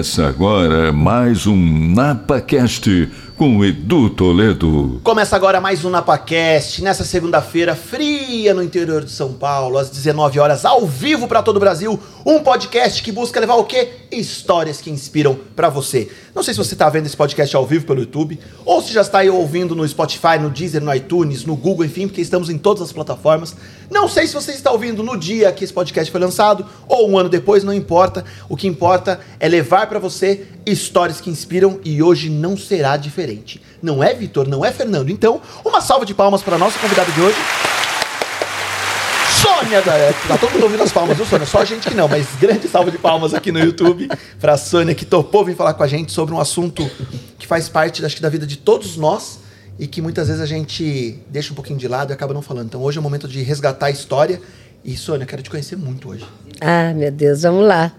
Começa agora mais um NapaCast com Edu Toledo. Começa agora mais um NapaCast, nessa segunda-feira fria no interior de São Paulo, às 19 horas, ao vivo para todo o Brasil, um podcast que busca levar o quê? Histórias que inspiram para você. Não sei se você está vendo esse podcast ao vivo pelo YouTube, ou se já está aí ouvindo no Spotify, no Deezer, no iTunes, no Google, enfim, porque estamos em todas as plataformas. Não sei se você está ouvindo no dia que esse podcast foi lançado, ou um ano depois, não importa. O que importa é levar para você histórias que inspiram e hoje não será diferente. Não é, Vitor? Não é, Fernando? Então, uma salva de palmas para nossa convidada de hoje. Sônia da Tá todo mundo ouvindo as palmas, viu, Sônia? Só a gente que não, mas grande salva de palmas aqui no YouTube para a Sônia que topou vir falar com a gente sobre um assunto que faz parte, acho que, da vida de todos nós e que muitas vezes a gente deixa um pouquinho de lado e acaba não falando. Então hoje é o momento de resgatar a história. E Sônia, quero te conhecer muito hoje. Ah, meu Deus, vamos lá.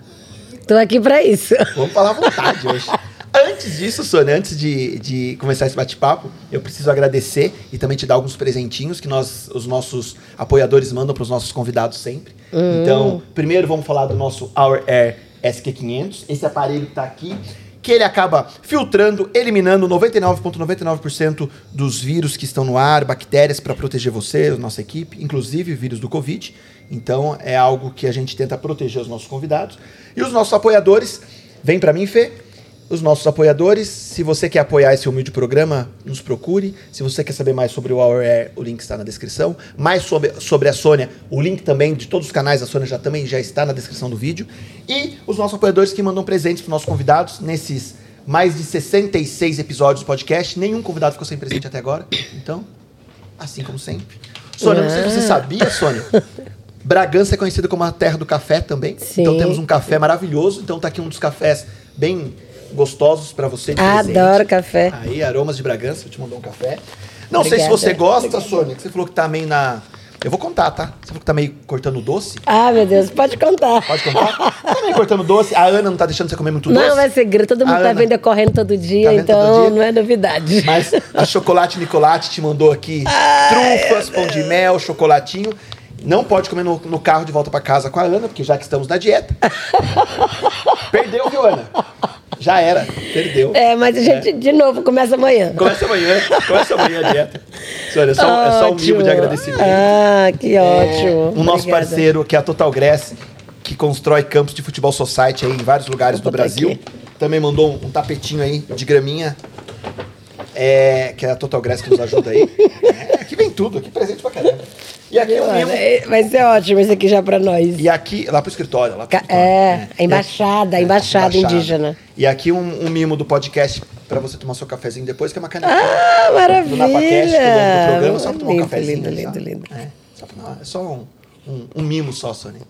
Tô aqui para isso. Vamos falar à vontade hoje. Antes disso, Sônia, antes de, de começar esse bate-papo, eu preciso agradecer e também te dar alguns presentinhos que nós, os nossos apoiadores mandam para os nossos convidados sempre. Hum. Então, primeiro vamos falar do nosso Our Air SQ500, esse aparelho que está aqui, que ele acaba filtrando, eliminando 99,99% dos vírus que estão no ar, bactérias para proteger você, a nossa equipe, inclusive vírus do Covid. Então, é algo que a gente tenta proteger os nossos convidados. E os nossos apoiadores, vem para mim, Fê, os nossos apoiadores. Se você quer apoiar esse humilde programa, nos procure. Se você quer saber mais sobre o Our Air, o link está na descrição. Mais sobre, sobre a Sônia, o link também de todos os canais da Sônia já também já está na descrição do vídeo. E os nossos apoiadores que mandam presentes para os nossos convidados nesses mais de 66 episódios do podcast. Nenhum convidado ficou sem presente até agora. Então, assim como sempre. Sônia, não sei se você sabia, Sônia. Bragança é conhecida como a terra do café também. Sim. Então temos um café maravilhoso. Então tá aqui um dos cafés bem gostosos para você de presente. Adoro café. Aí, aromas de Bragança, vou te mandar um café. Não sei se Obrigada. você gosta, Sônia, que você falou que tá meio na. Eu vou contar, tá? Você falou que tá meio cortando doce. Ah, meu Deus, pode contar. Pode contar? tá meio cortando doce. A Ana não tá deixando você comer muito doce. Não, é segredo, todo mundo A tá Ana- vendo eu correndo todo dia, Tá então todo dia? não é novidade. Mas a Chocolate Nicolate te mandou aqui trufas, pão de mel, chocolatinho. Não pode comer no, no carro de volta pra casa com a Ana, porque já que estamos na dieta. Perdeu, viu, Ana? Já era, perdeu. É, mas a gente, de novo, começa amanhã. Começa amanhã, começa amanhã a dieta. Senhora, é só, é só um mimo de agradecimento. Ah, que ótimo. O nosso Obrigada. parceiro, que é a Total Grass, que constrói campos de futebol society aí em vários lugares do Brasil. aqui. Também mandou um, um tapetinho aí de graminha. É, que é a Total Grass que nos ajuda aí. É, aqui vem tudo, aqui presente pra caramba. E aqui um Mano, mimo. é- vai ser ótimo esse aqui já pra nós. E aqui, lá pro escritório. Lá pro escritório. é, a embaixada, a embaixada indígena. E aqui um, um mimo do podcast pra você tomar seu cafezinho depois, que é uma canequinha. Ah, do maravilha. NapaCast, do, do programa, só pra tomar um cafezinho. lindo, lindo, lindo. É, só pra- é só um, um, um mimo só, Sônia.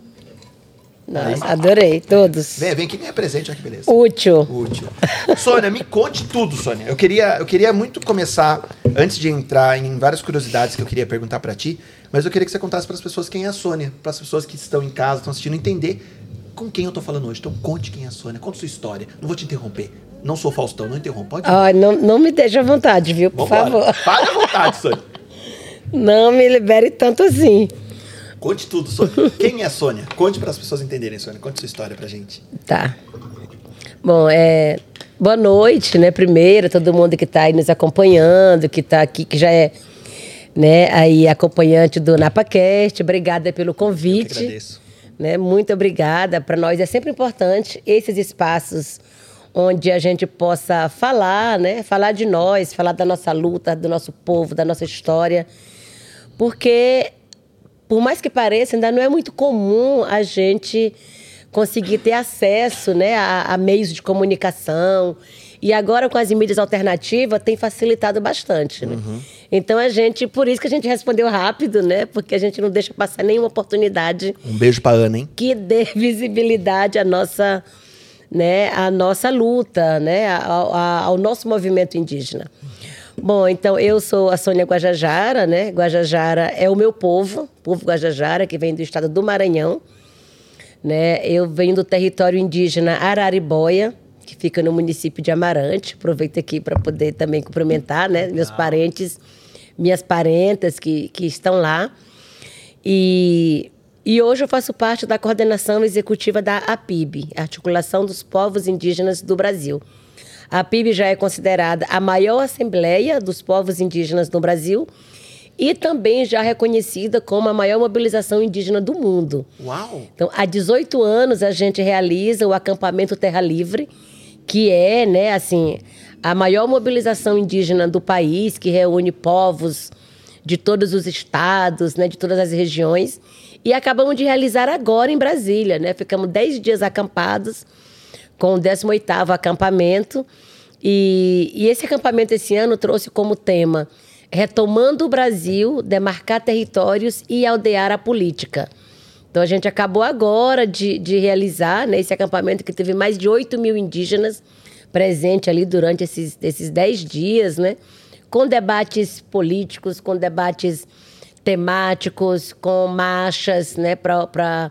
Nossa, adorei, todos. Vem, vem que ganha presente, olha que beleza. Útil. Útil. Sônia, me conte tudo, Sônia. Eu queria, eu queria muito começar, antes de entrar em várias curiosidades que eu queria perguntar pra ti, mas eu queria que você contasse para as pessoas quem é a Sônia, para as pessoas que estão em casa, estão assistindo, entender com quem eu tô falando hoje. Então conte quem é a Sônia, conte sua história. Não vou te interromper. Não sou Faustão, não interrompa. Pode. Ai, não, não me deixe à vontade, viu? Por Vambora. favor. Fale à vontade, Sônia. Não me libere tanto assim. Conte tudo, Sônia. Quem é a Sônia? Conte para as pessoas entenderem, Sônia. Conte sua história pra gente. Tá. Bom, é. Boa noite, né? Primeiro, todo mundo que está aí nos acompanhando, que está aqui, que já é né, aí acompanhante do NapaCast. Obrigada pelo Eu que convite. agradeço. Né? Muito obrigada. Para nós é sempre importante esses espaços onde a gente possa falar, né? Falar de nós, falar da nossa luta, do nosso povo, da nossa história. Porque, por mais que pareça, ainda não é muito comum a gente conseguir ter acesso né, a, a meios de comunicação. E agora, com as mídias alternativas, tem facilitado bastante. Né? Então, a gente, por isso que a gente respondeu rápido, né? Porque a gente não deixa passar nenhuma oportunidade Um beijo pra Ana, hein? que dê visibilidade à nossa, né, à nossa luta, né, ao, ao- ao nosso movimento indígena. Bom, então eu sou a Sônia Guajajara, né? Guajajara é o meu povo, povo Guajajara, que vem do estado do Maranhão. Né? Eu venho do território indígena Araribóia, que fica no município de Amarante. Aproveito aqui para poder também cumprimentar né? meus parentes, minhas parentas que, que estão lá. E E hoje eu faço parte da coordenação executiva da APIB, Articulação dos Povos Indígenas do Brasil. A APIB já é considerada a maior assembleia dos povos indígenas no Brasil e também já reconhecida como a maior mobilização indígena do mundo. Uau! Então, há 18 anos a gente realiza o acampamento Terra Livre, que é, né, assim, a maior mobilização indígena do país, que reúne povos de todos os estados, né, de todas as regiões. E acabamos de realizar agora em Brasília, né? Ficamos 10 dias acampados com o 18º acampamento. E, e esse acampamento esse ano trouxe como tema Retomando o Brasil, demarcar territórios e aldear a política. Então a gente acabou agora de, de realizar né, esse acampamento que teve mais de 8 mil indígenas presentes ali durante esses, esses 10 dias, né? Com debates políticos, com debates temáticos, com marchas né, para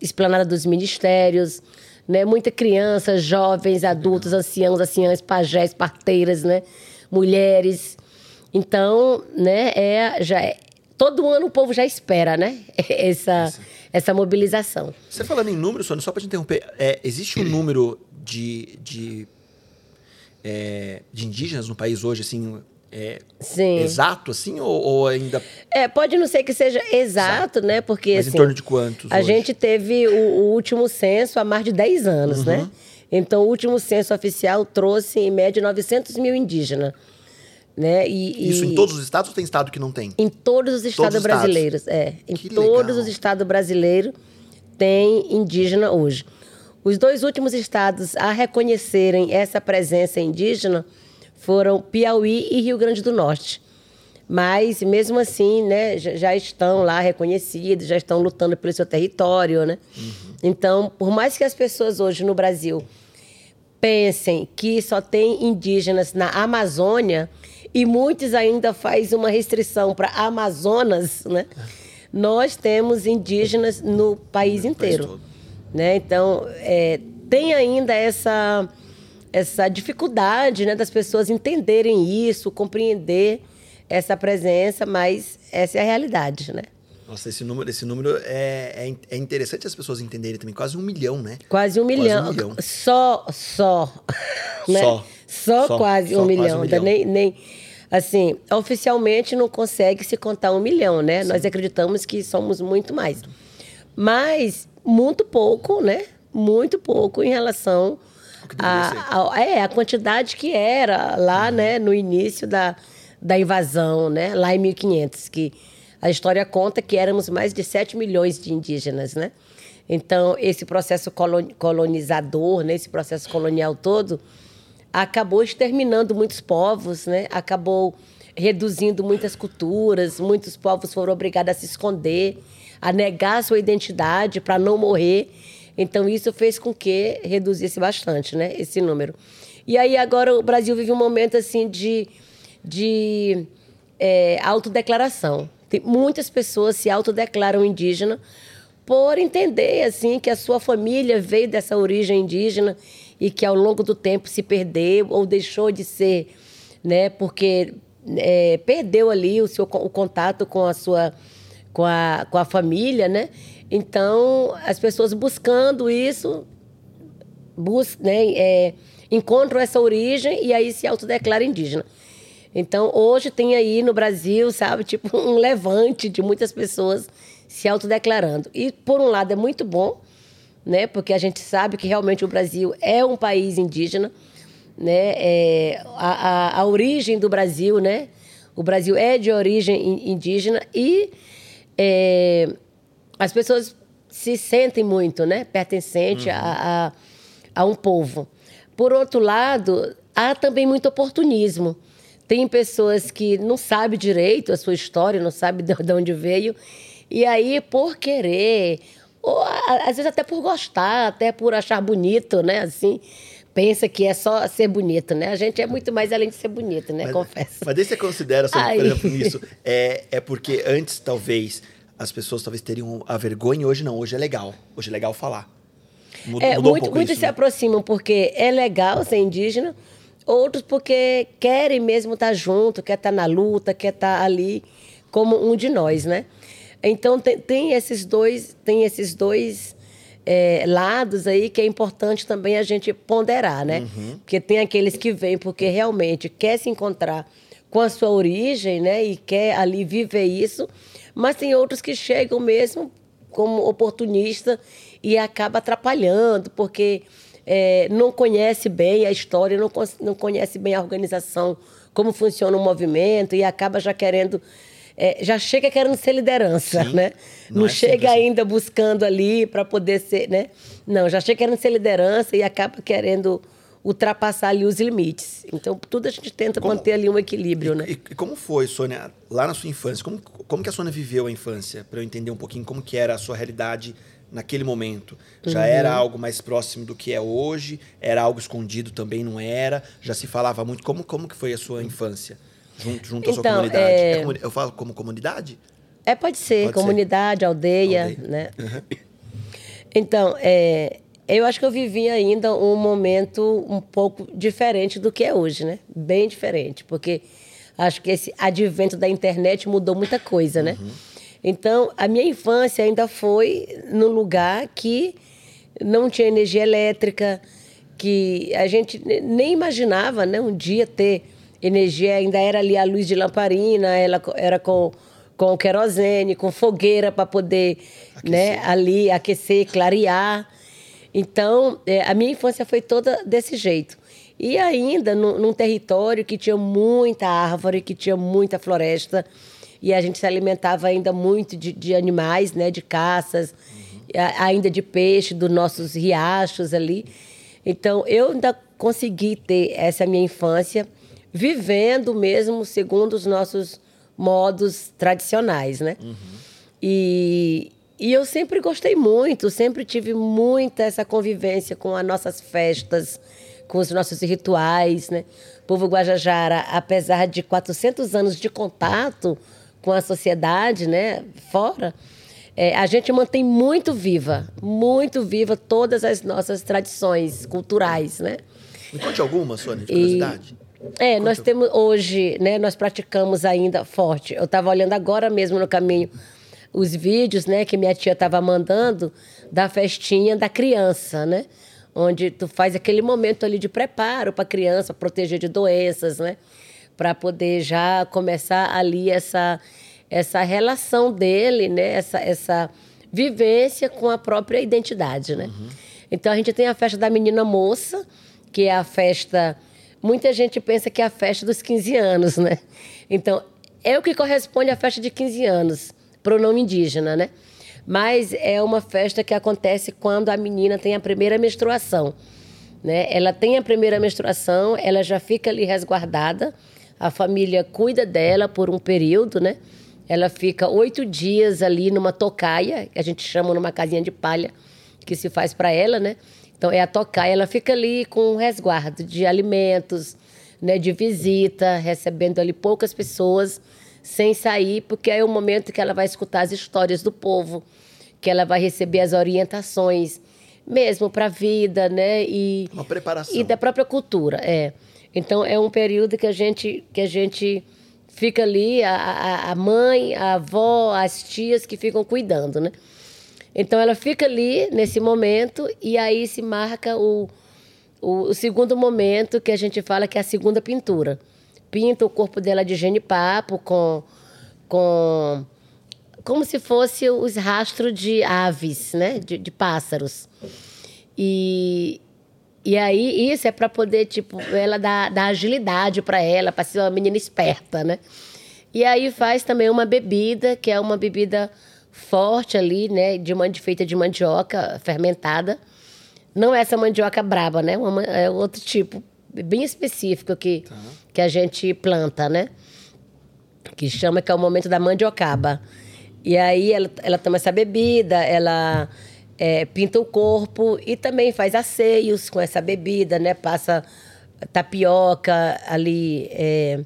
esplanada dos ministérios, né? Muita criança, jovens, adultos, anciãos, anciãs, pajés, parteiras, né? Mulheres. Então, né, é, já é, todo ano o povo já espera, né? Essa, essa mobilização. Você falando em números, Sônia, só para te interromper, é, existe um número de, de, é, de indígenas no país hoje, assim, é, Sim. exato, assim, ou, ou ainda... É, pode não ser que seja exato, né? Porque, Mas assim, em torno de quantos A hoje? gente teve o, o último censo há mais de 10 anos, Uhum. né? Então, o último censo oficial trouxe, em média, 900 mil indígenas. Né? E, Isso e- em todos os estados ou tem estado que não tem? Em todos os estados os estados. brasileiros, é. Em Que todos legal. os estados brasileiros tem indígena hoje. Os dois últimos estados a reconhecerem essa presença indígena foram Piauí e Rio Grande do Norte. Mas, mesmo assim, né, já, estão lá reconhecidos, já estão lutando pelo seu território, né? Então, por mais que as pessoas hoje no Brasil pensem que só tem indígenas na Amazônia e muitos ainda faz uma restrição para Amazonas, né? Nós temos indígenas no país inteiro, né? Então é, tem ainda essa essa dificuldade, né, das pessoas entenderem isso, compreender essa presença, mas essa é a realidade, né? Nossa, esse número, esse número é, é, é interessante as pessoas entenderem também. Quase um milhão, né? Quase um Quase um milhão. milhão. Só, só. né? Só. Só, Só, quase, só um quase milhão. um Ainda milhão. Nem, nem, assim, oficialmente não consegue se contar um milhão, né? Nós acreditamos que somos muito mais. Mas muito pouco, né? Muito pouco em relação ser. a, a, é, a quantidade que era lá, Uhum. né, no início da, da invasão, né? Lá em 1500, que a história conta que éramos mais de 7 milhões de indígenas, né? Então, esse processo colon- colonizador, né, esse processo colonial todo, acabou exterminando muitos povos, né? Acabou reduzindo muitas culturas, muitos povos foram obrigados a se esconder, a negar sua identidade para não morrer. Então isso fez com que reduzisse bastante, né, esse número. E aí agora o Brasil vive um momento assim de, de é, autodeclaração. Tem muitas pessoas se autodeclaram indígena por entender assim que a sua família veio dessa origem indígena e que ao longo do tempo se perdeu ou deixou de ser, né? Porque é, perdeu ali o seu o contato com a sua com a, com a família, né? Então as pessoas buscando isso bus né, é, encontram essa origem e aí se autodeclaram indígena. Então, hoje tem aí no Brasil, sabe, tipo um levante de muitas pessoas se autodeclarando. E, por um lado, é muito bom, né, porque a gente sabe que realmente o Brasil é um país indígena, né, é, a, a, a origem do Brasil, né, o Brasil é de origem in- indígena e é, as pessoas se sentem muito, né, pertencente a, a, a um povo. Por outro lado, há também muito oportunismo. Tem pessoas que não sabem direito a sua história, não sabem de onde veio, e aí, por querer, ou às vezes até por gostar, até por achar bonito, né? Assim, pensa que é só ser bonito, né? A gente é muito mais além de ser bonito, né? Confesso. Mas daí você considera, sobre, Ai. por exemplo, nisso, é, é porque antes, talvez, as pessoas talvez teriam a vergonha, e hoje não, hoje é legal. Hoje é legal falar. Muda- É, mudou um muito, pouco muitos isso, se né? aproximam porque é legal ser indígena, outros porque querem mesmo estar junto, quer estar na luta, quer estar ali como um de nós, né? Então tem, tem esses dois, tem esses dois é, lados aí que é importante também a gente ponderar, né? Uhum. Porque tem aqueles que vêm porque realmente quer se encontrar com a sua origem, né? E quer ali viver isso, mas tem outros que chegam mesmo como oportunista e acaba atrapalhando, porque é, não conhece bem a história, não, não conhece bem a organização, como funciona o movimento, e acaba já querendo. É, já chega querendo ser liderança, Sim. né? Não Não, é chega assim. ainda buscando ali para poder ser, né? Não, já chega querendo ser liderança e acaba querendo ultrapassar ali os limites. Então, tudo a gente tenta Como- manter ali um equilíbrio, e, né? e- e como foi, Sônia, lá na sua infância? Como, como que a Sônia viveu a infância? Para eu entender um pouquinho como que era a sua realidade naquele momento. Já Uhum. era algo mais próximo do que é hoje? Era algo escondido também, não era? Já se falava muito? Como, como que foi a sua infância? Junto, junto à sua Então, comunidade? é- É Eu falo como comunidade? É, pode ser, Pode ser. comunidade, aldeia, Aldeia. né? Então, é, eu acho que eu vivi ainda um momento um pouco diferente do que é hoje, né? Bem diferente, porque acho que esse advento da internet mudou muita coisa, né? Então, a minha infância ainda foi num lugar que não tinha energia elétrica, que a gente ne- nem imaginava, né? Um dia ter energia, ainda era ali a luz de lamparina, ela era com, com querosene, com fogueira para poder, né? Ali aquecer, clarear. Então, é, a minha infância foi toda desse jeito. E ainda num, num território que tinha muita árvore, que tinha muita floresta, e a gente se alimentava ainda muito de, de animais, né, de caças, a- ainda de peixe, dos nossos riachos ali. Então, eu ainda consegui ter essa minha infância vivendo mesmo segundo os nossos modos tradicionais, né? E, e eu sempre gostei muito, sempre tive muita essa convivência com as nossas festas, com os nossos rituais, né? O povo Guajajara, apesar de 400 anos de contato com a sociedade, né, fora, é, a gente mantém muito viva, muito viva todas as nossas tradições culturais, né? Me conte alguma, Sônia, de E- É, nós temos hoje, né, nós praticamos ainda forte. Eu estava olhando agora mesmo no caminho os vídeos, né, que minha tia estava mandando da festinha da criança, né? Onde tu faz aquele momento ali de preparo para a criança proteger de doenças, né? Para poder já começar ali essa essa relação dele, né? Essa essa vivência com a própria identidade, né? Então a gente tem a festa da menina moça, que é a festa Muita gente pensa que é a festa dos 15 anos, né? Então, é o que corresponde à festa de 15 anos, para o nome indígena, né? Mas é uma festa que acontece quando a menina tem a primeira menstruação. Né? Ela tem a primeira menstruação, ela já fica ali resguardada, a família cuida dela por um período, né? Ela fica oito dias ali numa tocaia, que a gente chama numa casinha de palha, que se faz para ela, né? Então é a tocaia, ela fica ali com um resguardo de alimentos, né, de visita, recebendo ali poucas pessoas, sem sair, porque é o momento que ela vai escutar as histórias do povo, que ela vai receber as orientações, mesmo para a vida, né? E, Uma preparação. e da própria cultura, é. Então é um período que a gente que a gente fica ali a, a, a mãe, a avó, as tias que ficam cuidando, né? Então ela fica ali nesse momento e aí se marca o, o, o segundo momento que a gente fala que é a segunda pintura. Pinta o corpo dela de genipapo com com como se fosse os rastros de aves, né? De, de pássaros. E, e aí isso é para poder, tipo, ela dar, dar agilidade para ela, para ser uma menina esperta, né? E aí faz também uma bebida, que é uma bebida forte ali, né? De mandi, feita de mandioca fermentada. Não é essa mandioca braba, né? Uma, ma- é outro tipo, bem específico que, que a gente planta, né? que chama que é o momento da mandiocaba. E aí ela, ela toma essa bebida, ela é, pinta o corpo e também faz asseios com essa bebida, né? Passa tapioca ali é,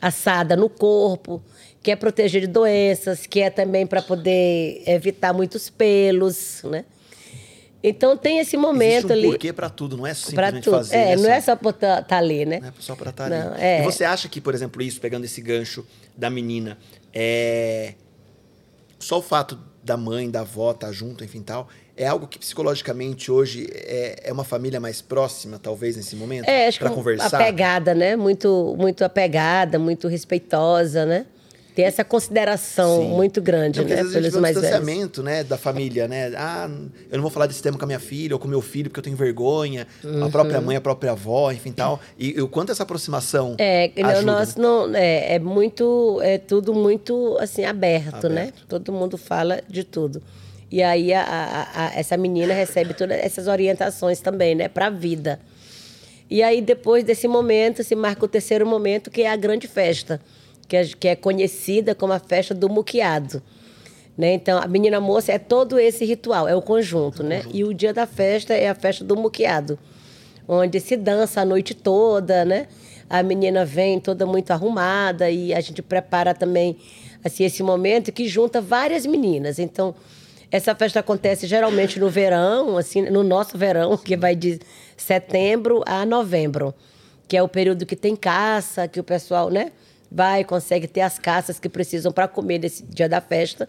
assada no corpo, que é proteger de doenças, que é também para poder evitar muitos pelos, né? Então tem esse momento um ali porquê pra tudo, não é para simplesmente tudo. fazer. é, né, não é Sônia? só por estar ali, né? Não é só pra estar ali. Não, é. E você acha que, por exemplo, isso, pegando esse gancho da menina, é... só o fato da mãe, da avó estar tá junto, enfim tal, é algo que psicologicamente hoje é, é uma família mais próxima, talvez, nesse momento? É, acho para conversar? apegada, né? Muito, muito apegada, muito respeitosa, né? Tem essa consideração Sim. muito grande, né? Pelos vezes mais distanciamento, né, da família, né? Ah, eu não vou falar desse tema com a minha filha ou com meu filho porque eu tenho vergonha. Uhum. A própria mãe, a própria avó, enfim tal. E, e o quanto essa aproximação É, ajuda, nós né? não é, é muito é tudo muito assim aberto, né? aberto, né? Todo mundo fala de tudo. E aí a, a, a, essa menina recebe todas essas orientações também, né, para a vida. E aí depois desse momento se marca o terceiro momento que é a grande festa que é, que é conhecida como a festa do muqueado. Né? Então, a menina moça é todo esse ritual, é o conjunto, né? E o dia da festa é a festa do muqueado, onde se dança a noite toda, né? A menina vem toda muito arrumada e a gente prepara também assim esse momento que junta várias meninas. Então, essa festa acontece geralmente no verão, assim, no nosso verão, que vai de setembro a novembro, que é o período que tem caça, que o pessoal, né? Vai, consegue ter as caças que precisam para comer nesse dia da festa.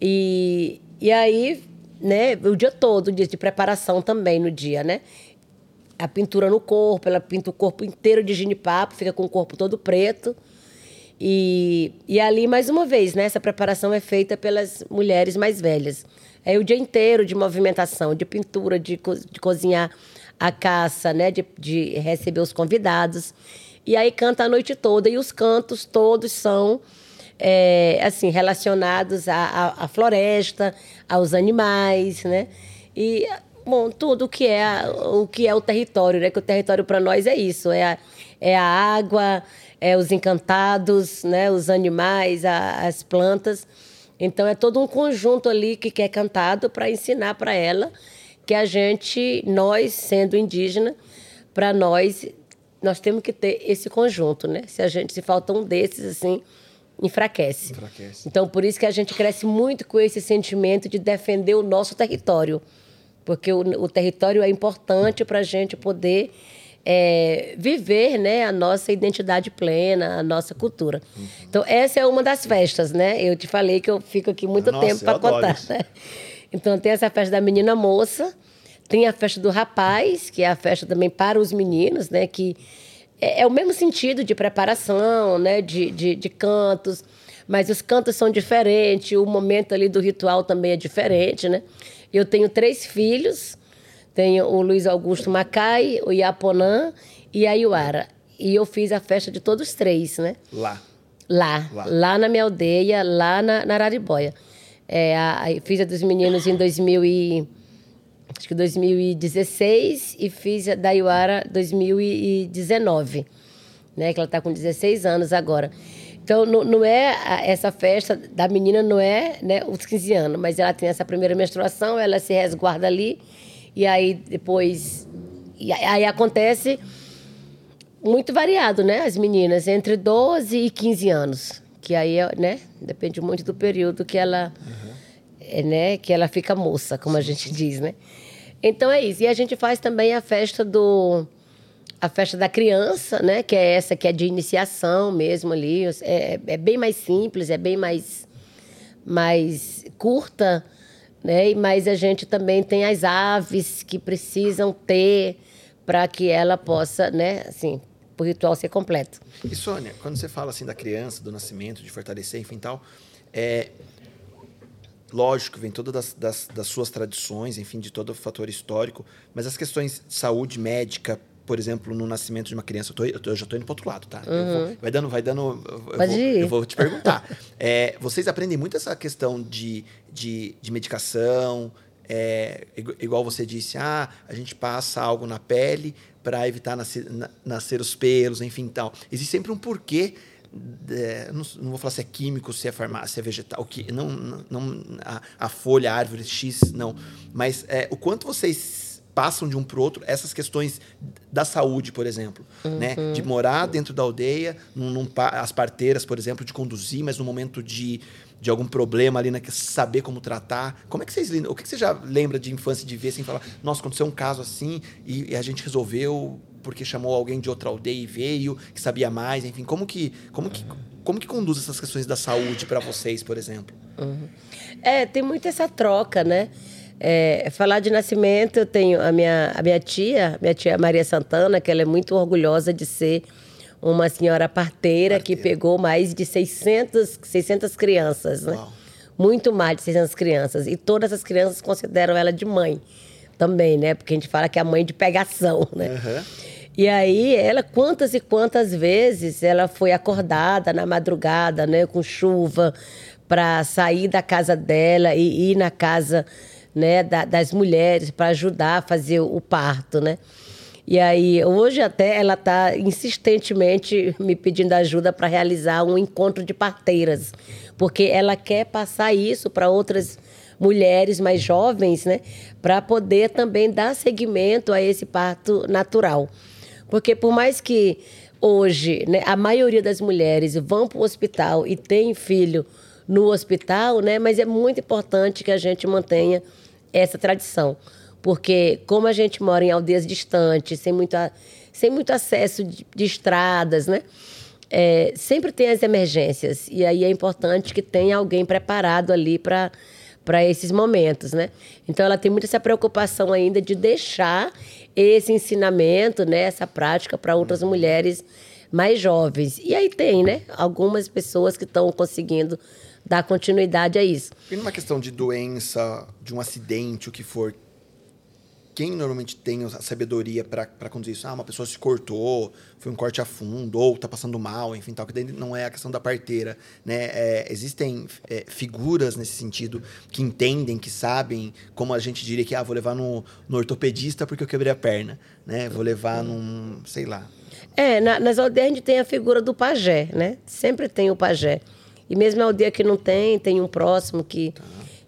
E, e aí, né, o dia todo, o dia de preparação também no dia, né? A pintura no corpo, ela pinta o corpo inteiro de ginipapo, fica com o corpo todo preto. E, e ali, mais uma vez, né, essa preparação é feita pelas mulheres mais velhas. É o dia inteiro de movimentação, de pintura, de, co de cozinhar a caça, né, de, de receber os convidados. E aí canta a noite toda. E os cantos todos são é, assim relacionados à, à, floresta, aos animais, né? E bom, tudo que é o que é o território, né? Que o território para nós é isso, é a, é a água, é os encantados, né? Os animais, a, as plantas. Então é todo um conjunto ali que, que é cantado para ensinar para ela que a gente, nós sendo indígena, para nós nós temos que ter esse conjunto, né? Se a gente se falta um desses assim, enfraquece. enfraquece. Então por isso que a gente cresce muito com esse sentimento de defender o nosso território, porque o, o território é importante para a gente poder é, viver né, a nossa identidade plena, a nossa cultura. Uhum. Então, essa é uma das festas, né? Eu te falei que eu fico aqui muito nossa, tempo para contar. Né? Então, tem essa festa da menina moça, tem a festa do rapaz, que é a festa também para os meninos, né? Que é, é o mesmo sentido de preparação, né? De, de, de, cantos, mas os cantos são diferentes, o momento ali do ritual também é diferente, né? Eu tenho três filhos, tenho o Luiz Augusto Macai, o Iaponã e a Iuara. E eu fiz a festa de todos os três, né? Lá. Lá, lá, lá na minha aldeia, lá na, na Araribóia. É, a, a, fiz a dos meninos em 2000 e acho que 2016 e fiz a da Iuara 2019, né? Que ela está com 16 anos agora. Então, não, não é a, essa festa da menina, não é né, os 15 anos, mas ela tem essa primeira menstruação, ela se resguarda ali, e aí depois. E aí acontece muito variado, né? As meninas, entre 12 e 15 anos. Que aí, né? Depende muito do período que ela. Uhum. É, né, que ela fica moça, como a gente diz, né? Então é isso. E a gente faz também a festa do a festa da criança, né? Que é essa que é de iniciação mesmo ali. É, é bem mais simples, é bem mais, mais curta, né? Mas a gente também tem as aves que precisam ter para que ela possa, né? Assim, o ritual ser completo. E Sônia, quando você fala assim da criança, do nascimento, de fortalecer, enfim tal, é, Lógico, vem todas das, das, das, suas tradições, enfim, de todo o fator histórico, mas as questões de saúde médica, por exemplo, no nascimento de uma criança, eu, tô, eu, tô, eu já estou indo para outro lado, tá? Uhum. Vou, vai dando, vai dando. Eu, vou, eu vou te perguntar. é, vocês aprendem muito essa questão de, de, de medicação, é, igual você disse, ah, a gente passa algo na pele para evitar nascer, na, nascer os pelos, enfim, tal. Existe sempre um porquê é, não, não, vou falar se é químico, se é farmácia, se é vegetal, que não, não a, a, folha, a árvore X, não. Mas é, o quanto vocês passam de um para o outro essas questões da saúde, por exemplo, né? uhum. né? De morar dentro da aldeia, num, num, as parteiras, por exemplo, de conduzir, mas no momento de, de algum problema ali, né? Saber como tratar. Como é que vocês o que você já lembra de infância de ver assim, falar, nossa, aconteceu um caso assim e, e a gente resolveu porque chamou alguém de outra aldeia e veio, que sabia mais, enfim, como que como que como que conduz essas questões da saúde para vocês, por exemplo? É, tem muito essa troca, né? É, falar de nascimento, eu tenho a minha, a minha tia, minha tia Maria Santana, que ela é muito orgulhosa de ser uma senhora parteira, que pegou mais de 600, 600 crianças, né? Uau. Muito mais de 600 crianças. E todas as crianças consideram ela de mãe também, né? Porque a gente fala que é a mãe de pegação, né? Aham. E aí, ela, quantas e quantas vezes ela foi acordada na madrugada, né, com chuva, para sair da casa dela e ir na casa, né, da- das mulheres para ajudar a fazer o parto, né? E aí, hoje até ela está insistentemente me pedindo ajuda para realizar um encontro de parteiras, porque ela quer passar isso para outras mulheres mais jovens, né, para poder também dar seguimento a esse parto natural. Porque por mais que hoje né, a maioria das mulheres vão para o hospital e tem filho no hospital, né, mas é muito importante que a gente mantenha essa tradição. Porque como a gente mora em aldeias distantes, sem muito, a- sem muito acesso de, de estradas, né? é, sempre tem as emergências. E aí é importante que tenha alguém preparado ali para para esses momentos, né? Então ela tem muito essa preocupação ainda de deixar esse ensinamento, né, essa prática para outras mulheres mais jovens. E aí tem, né, algumas pessoas que estão conseguindo dar continuidade a isso. E numa questão de doença, de um acidente, o que for, quem normalmente tem a sabedoria para conduzir isso? Ah, uma pessoa se cortou, foi um corte a fundo, ou tá passando mal, enfim, tal, que daí não é a questão da parteira, né? É, existem é, figuras nesse sentido que entendem, que sabem, como a gente diria que, ah, vou levar no, no ortopedista porque eu quebrei a perna, né? Vou levar num, sei lá. É, na- nas aldeias a gente tem a figura do pajé, né? Sempre tem o pajé. E mesmo na aldeia que não tem, tem um próximo que,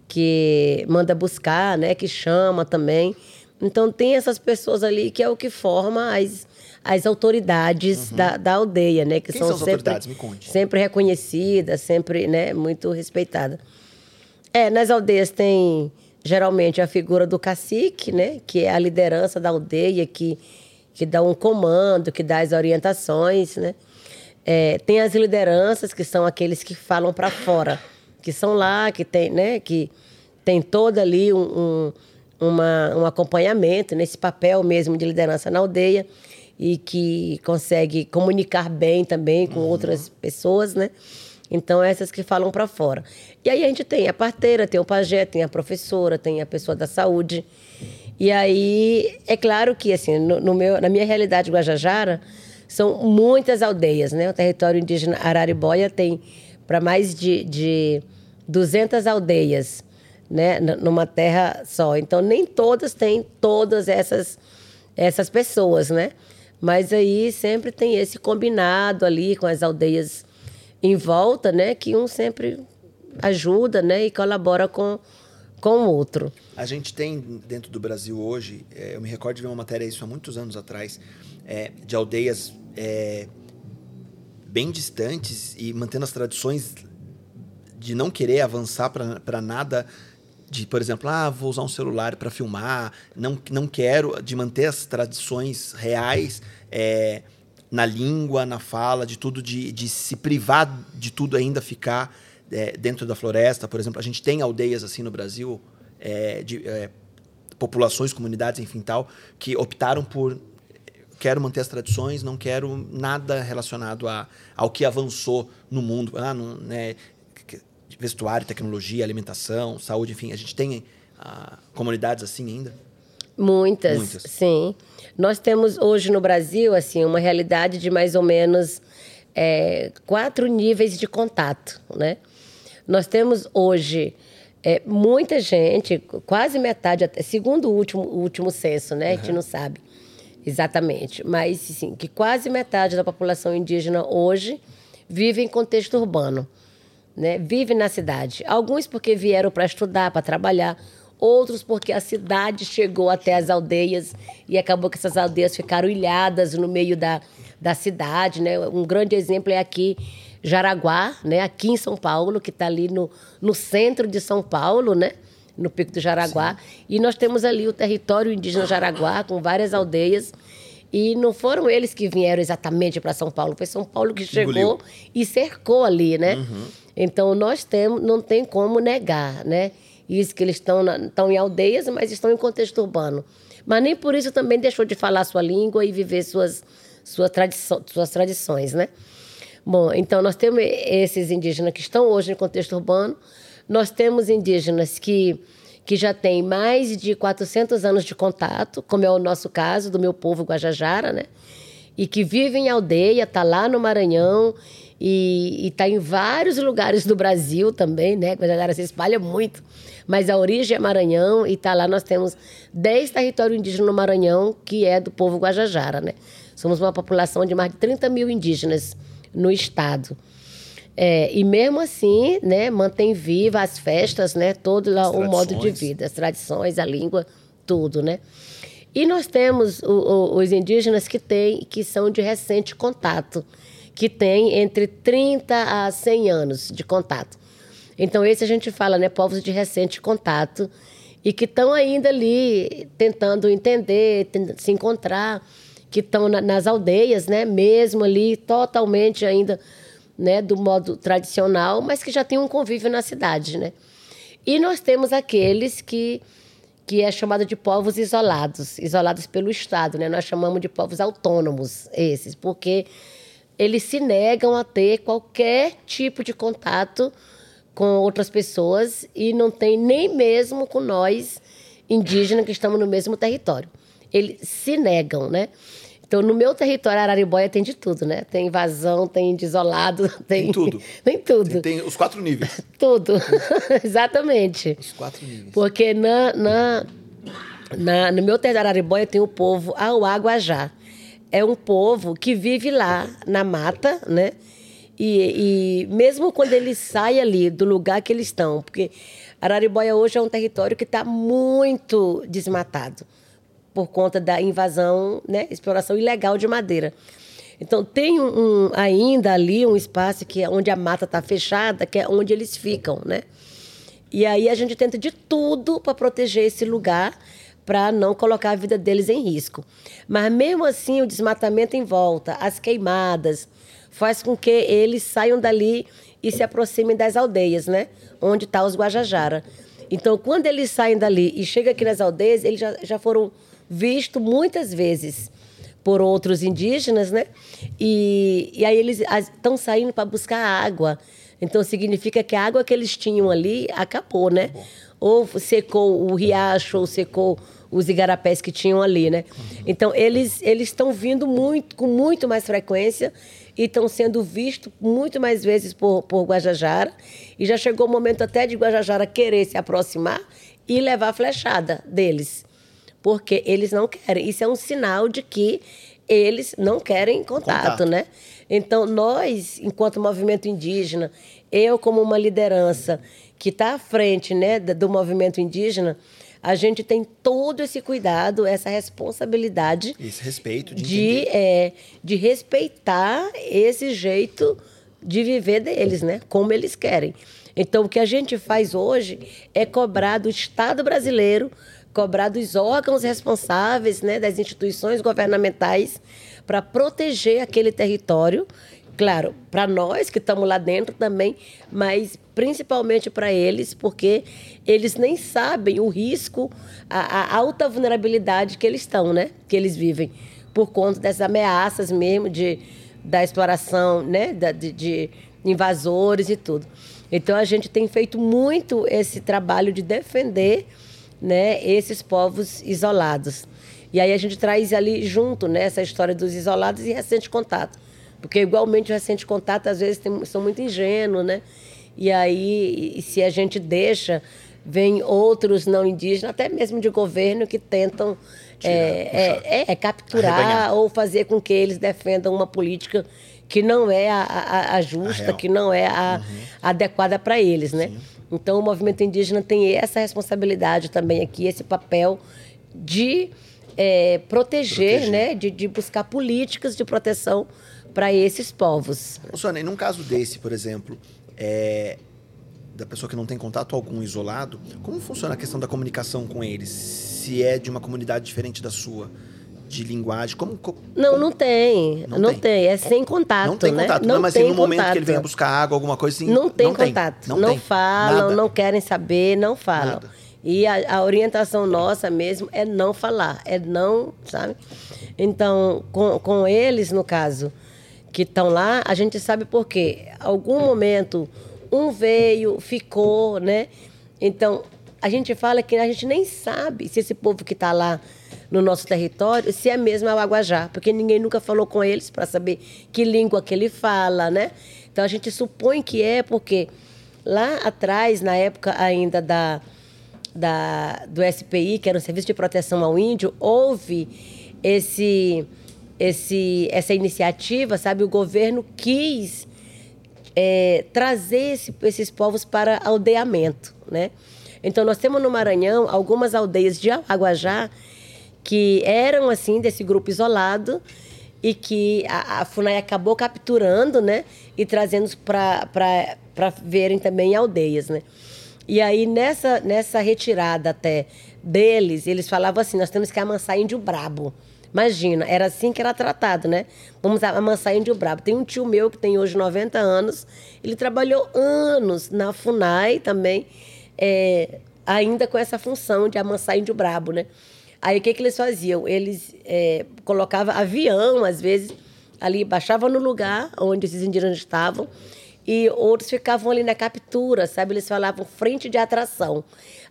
que manda buscar, né? Que chama também. Então tem essas pessoas ali que é o que forma as, as autoridades da, da aldeia, né? Que Quem são, são as sempre, autoridades? Me conte. sempre reconhecidas, sempre né, muito respeitadas. É, nas aldeias tem geralmente a figura do cacique, né? Que é a liderança da aldeia, que, que dá um comando, que dá as orientações, né? É, tem as lideranças, que são aqueles que falam para fora, que são lá, que tem, né? Que tem todo ali um, um, uma, um acompanhamento nesse papel mesmo de liderança na aldeia e que consegue comunicar bem também com outras pessoas, né? Então, essas que falam para fora. E aí a gente tem a parteira, tem o pajé, tem a professora, tem a pessoa da saúde. E aí, é claro que, assim, no, no meu, na minha realidade Guajajara, são muitas aldeias, né? O território indígena Araribóia tem para mais de, de 200 aldeias, né? Numa terra só. Então, nem todas têm todas essas, essas pessoas, né? Mas aí sempre tem esse combinado ali com as aldeias em volta, né? Que um sempre ajuda, né? E colabora com, com o outro. A gente tem dentro do Brasil hoje, é, eu me recordo de ver uma matéria isso há muitos anos atrás, é, de aldeias é, bem distantes e mantendo as tradições de não querer avançar para nada de, por exemplo, ah, vou usar um celular para filmar, não, não quero, de manter as tradições reais é, na língua, na fala, de tudo, de, de se privar de tudo ainda ficar é, dentro da floresta. Por exemplo, a gente tem aldeias assim no Brasil, é, de é, populações, comunidades, enfim, tal, que optaram por quero manter as tradições, não quero nada relacionado a, ao que avançou no mundo. Ah, não, né, vestuário, tecnologia, alimentação, saúde, enfim. A gente tem ah, comunidades assim ainda? Muitas, Muitas. sim. Nós temos hoje no Brasil assim uma realidade de mais ou menos é, quatro níveis de contato, né? Nós temos hoje é, muita gente, quase metade, até, segundo o último, o último censo, né? A gente não sabe exatamente, mas sim, que quase metade da população indígena hoje vive em contexto urbano, né? Vive na cidade. Alguns porque vieram para estudar, para trabalhar, outros porque a cidade chegou até as aldeias e acabou que essas aldeias ficaram ilhadas no meio da, da cidade, né? Um grande exemplo é aqui Jaraguá, né? Aqui em São Paulo, que está ali no, no centro de São Paulo, né? No Pico do Jaraguá. E nós temos ali o território indígena Jaraguá, com várias aldeias. E não foram eles que vieram exatamente para São Paulo, foi São Paulo que chegou Engoliu. e cercou ali, né? Então nós temos, não tem como negar, né? Isso que eles estão, estão em aldeias, mas estão em contexto urbano. Mas nem por isso também deixou de falar sua língua e viver suas, suas, tradições, suas tradições, né? Bom, então nós temos esses indígenas que estão hoje em contexto urbano, nós temos indígenas que, que já têm mais de 400 anos de contato, como é o nosso caso, do meu povo Guajajara, né? E que vivem em aldeia, está lá no Maranhão e está em vários lugares do Brasil também, né? Guajajara se espalha muito, mas a origem é Maranhão e está lá. Nós temos 10 territórios indígenas no Maranhão, que é do povo Guajajara, né? Somos uma população de mais de 30 mil indígenas no estado. É, e mesmo assim, né, mantém viva as festas, né, todo lá, o modo de vida, as tradições, a língua, tudo, né? E nós temos o, o, os indígenas que têm, que são de recente contato, que têm entre 30 a 100 anos de contato. Então, esse a gente fala, né, povos de recente contato e que estão ainda ali tentando entender, se encontrar, que estão na, nas aldeias, né, mesmo ali totalmente ainda né, do modo tradicional, mas que já tem um convívio na cidade, né? E nós temos aqueles que que é chamado de povos isolados, isolados pelo Estado, né? Nós chamamos de povos autônomos esses, porque eles se negam a ter qualquer tipo de contato com outras pessoas e não tem nem mesmo com nós indígenas que estamos no mesmo território. Eles se negam, né? Então, no meu território, Araribóia tem de tudo, né? Tem invasão, tem desolado, tem. Tem tudo. tem tudo. Tem, tem, os quatro níveis. tudo. Exatamente. Os quatro níveis. Porque na, na, na, no meu território Araribóia tem o povo Auaguajá. É um povo que vive lá na mata, né? E, e mesmo quando eles saem ali do lugar que eles estão, porque Araribóia hoje é um território que está muito desmatado por conta da invasão, né, exploração ilegal de madeira. Então tem um, ainda ali um espaço que é onde a mata está fechada, que é onde eles ficam, né? E aí a gente tenta de tudo para proteger esse lugar, para não colocar a vida deles em risco. Mas mesmo assim o desmatamento em volta, as queimadas, faz com que eles saiam dali e se aproximem das aldeias, né? Onde está os Guajajara. Então, quando eles saem dali e chegam aqui nas aldeias, eles já, já foram visto muitas vezes por outros indígenas, né? E, e aí eles estão saindo para buscar água. Então significa que a água que eles tinham ali acabou, né? Ou secou o riacho, ou secou os igarapés que tinham ali, né? Então eles eles estão vindo muito com muito mais frequência e estão sendo vistos muito mais vezes por, por Guajajara. E já chegou o momento até de Guajajara querer se aproximar e levar a flechada deles porque eles não querem. Isso é um sinal de que eles não querem contato, contato. né? Então, nós, enquanto movimento indígena, eu como uma liderança que está à frente né, do movimento indígena, a gente tem todo esse cuidado, essa responsabilidade. Esse respeito de, de, é, de respeitar esse jeito de viver deles, né? Como eles querem. Então, o que a gente faz hoje é cobrar do Estado brasileiro cobrar dos órgãos responsáveis, né, das instituições governamentais, para proteger aquele território. Claro, para nós que estamos lá dentro também, mas principalmente para eles, porque eles nem sabem o risco, a, a, alta vulnerabilidade que eles estão, né? Que eles vivem, por conta dessas ameaças mesmo de, da exploração, né? Da, de, de invasores e tudo. Então a gente tem feito muito esse trabalho de defender né, esses povos isolados. E aí a gente traz ali junto né, essa história dos isolados e recente contato. Porque igualmente o recente contato às vezes tem, são muito ingênuos, né? E aí, se a gente deixa, vem outros não indígenas, até mesmo de governo, que tentam Tirar, é, é, é, capturar Arrebanhar. ou fazer com que eles defendam uma política que não é a, a, a justa, a que não é a, uhum. adequada para eles, né? Sim. Então, o movimento indígena tem essa responsabilidade também aqui, esse papel de é, proteger, proteger, né, de, de, buscar políticas de proteção para esses povos. Sônia, e num caso desse, por exemplo, é, da pessoa que não tem contato algum isolado, como funciona a questão da comunicação com eles? Se é de uma comunidade diferente da sua, de linguagem? Como, co- Não, não tem. Não Não, tem. tem. É sem contato, não tem né? contato, Não não, mas tem em um momento que ele contato. venha buscar água, alguma coisa assim. Não tem contato. Não, tem. falam, Nada. não querem saber, não falam. Nada. E a, a orientação nossa mesmo é não falar, é não, sabe? Então, com, com eles, no caso, que estão lá, a gente sabe por quê. Algum momento, um veio, ficou, né? Então, a gente fala que a gente nem sabe se esse povo que está lá no nosso território, se é mesmo o Aguajá, porque ninguém nunca falou com eles para saber que língua que ele fala, né? Então a gente supõe que é porque lá atrás, na época ainda da, da do SPI, que era o Serviço de Proteção ao Índio, houve esse esse essa iniciativa, sabe? O governo quis é, trazer esse- esses povos para aldeamento, né? Então nós temos no Maranhão algumas aldeias de Aguajá que eram assim desse grupo isolado e que a, a Funai acabou capturando, né, e trazendo para verem também aldeias, né? E aí nessa nessa retirada até deles, eles falavam assim, nós temos que amansar índio brabo. Imagina, era assim que era tratado, né? Vamos amansar índio brabo. Tem um tio meu que tem hoje 90 anos, ele trabalhou anos na FUNAI também, é, ainda com essa função de amansar índio brabo, né? Aí o que, que eles faziam? Eles é, colocavam avião, às vezes, ali, baixavam no lugar onde esses indígenas estavam, e outros ficavam ali na captura, sabe? Eles falavam frente de atração.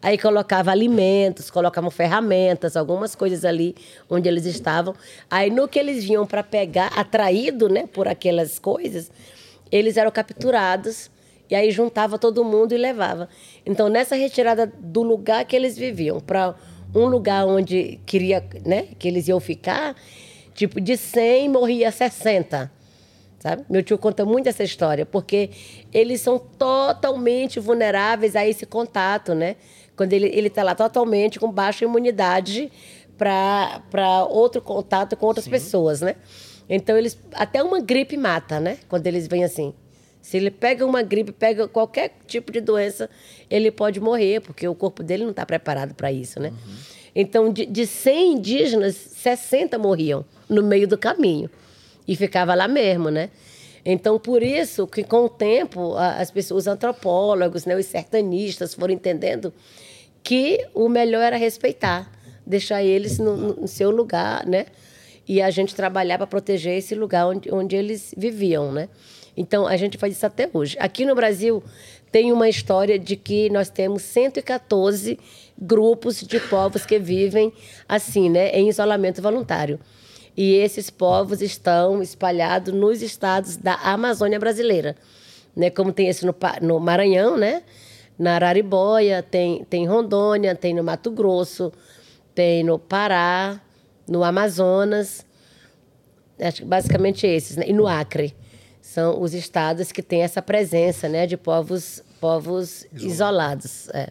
Aí colocava alimentos, colocavam ferramentas, algumas coisas ali onde eles estavam. Aí no que eles vinham para pegar, atraído, né, por aquelas coisas, eles eram capturados e aí juntava todo mundo e levava. Então nessa retirada do lugar que eles viviam para um lugar onde queria, né, que eles iam ficar, tipo de 100 morria 60 sabe? Meu tio conta muito essa história, porque eles são totalmente vulneráveis a esse contato, né? Quando ele ele está lá totalmente com baixa imunidade para outro contato com outras pessoas, né? Então eles até uma gripe mata, né? Quando eles vêm assim. Se ele pega uma gripe, pega qualquer tipo de doença, ele pode morrer, porque o corpo dele não está preparado para isso, né? Então, de, de 100 indígenas, 60 morriam no meio do caminho e ficava lá mesmo, né? Então, por isso que com o tempo as pessoas, os antropólogos, né, os sertanistas foram entendendo que o melhor era respeitar, deixar eles no, no seu lugar, né? E a gente trabalhar para proteger esse lugar onde, onde eles viviam, né? Então, a gente faz isso até hoje. Aqui no Brasil, tem uma história de que nós temos 114 grupos de povos que vivem assim, né, em isolamento voluntário. E esses povos estão espalhados nos estados da Amazônia brasileira. Né? Como tem esse no, no Maranhão, né? na Araribóia, tem, tem Rondônia, tem no Mato Grosso, tem no Pará, no Amazonas. Acho que basicamente esses. Né? E no Acre. São os estados que têm essa presença né? de povos, povos isolados. É.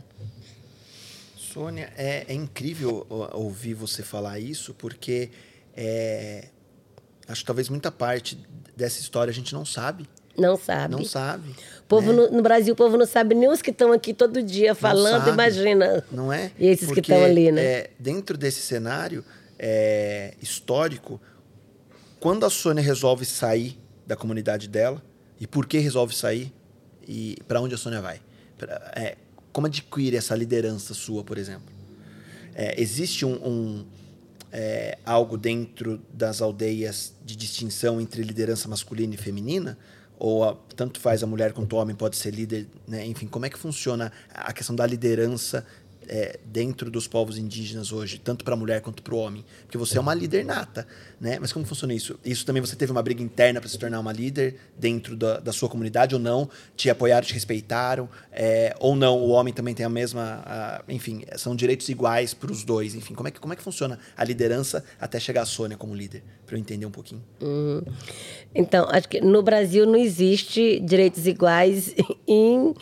Sônia, é, é incrível ouvir você falar isso, porque é, acho que talvez muita parte dessa história a gente não sabe. Não sabe. Não sabe. Povo né? no, no Brasil, o povo não sabe nem os que estão aqui todo dia Não falando, sabe, imagina. Não é? E esses que Porque, estão ali, né? é, dentro desse cenário é, histórico, quando a Sônia resolve sair da comunidade dela, e por que resolve sair, e para onde a Sônia vai? Pra- é, como adquire essa liderança sua, por exemplo? É, existe um, um, é, algo dentro das aldeias de distinção entre liderança masculina e feminina? Ou a- tanto faz a mulher quanto o homem pode ser líder? Né? Enfim, como é que funciona a questão da liderança é, dentro dos povos indígenas hoje, tanto para a mulher quanto para o homem? Porque você é uma líder nata, né? Mas como funciona isso? Isso também você teve uma briga interna para se tornar uma líder dentro da, da sua comunidade ou não? Te apoiaram, te respeitaram? É, ou não? O homem também tem a mesma. a- enfim, são direitos iguais para os dois. Enfim, como é, que, como é que funciona a liderança até chegar a Sônia como líder? Para eu entender um pouquinho. Então, acho que no Brasil não existe direitos iguais em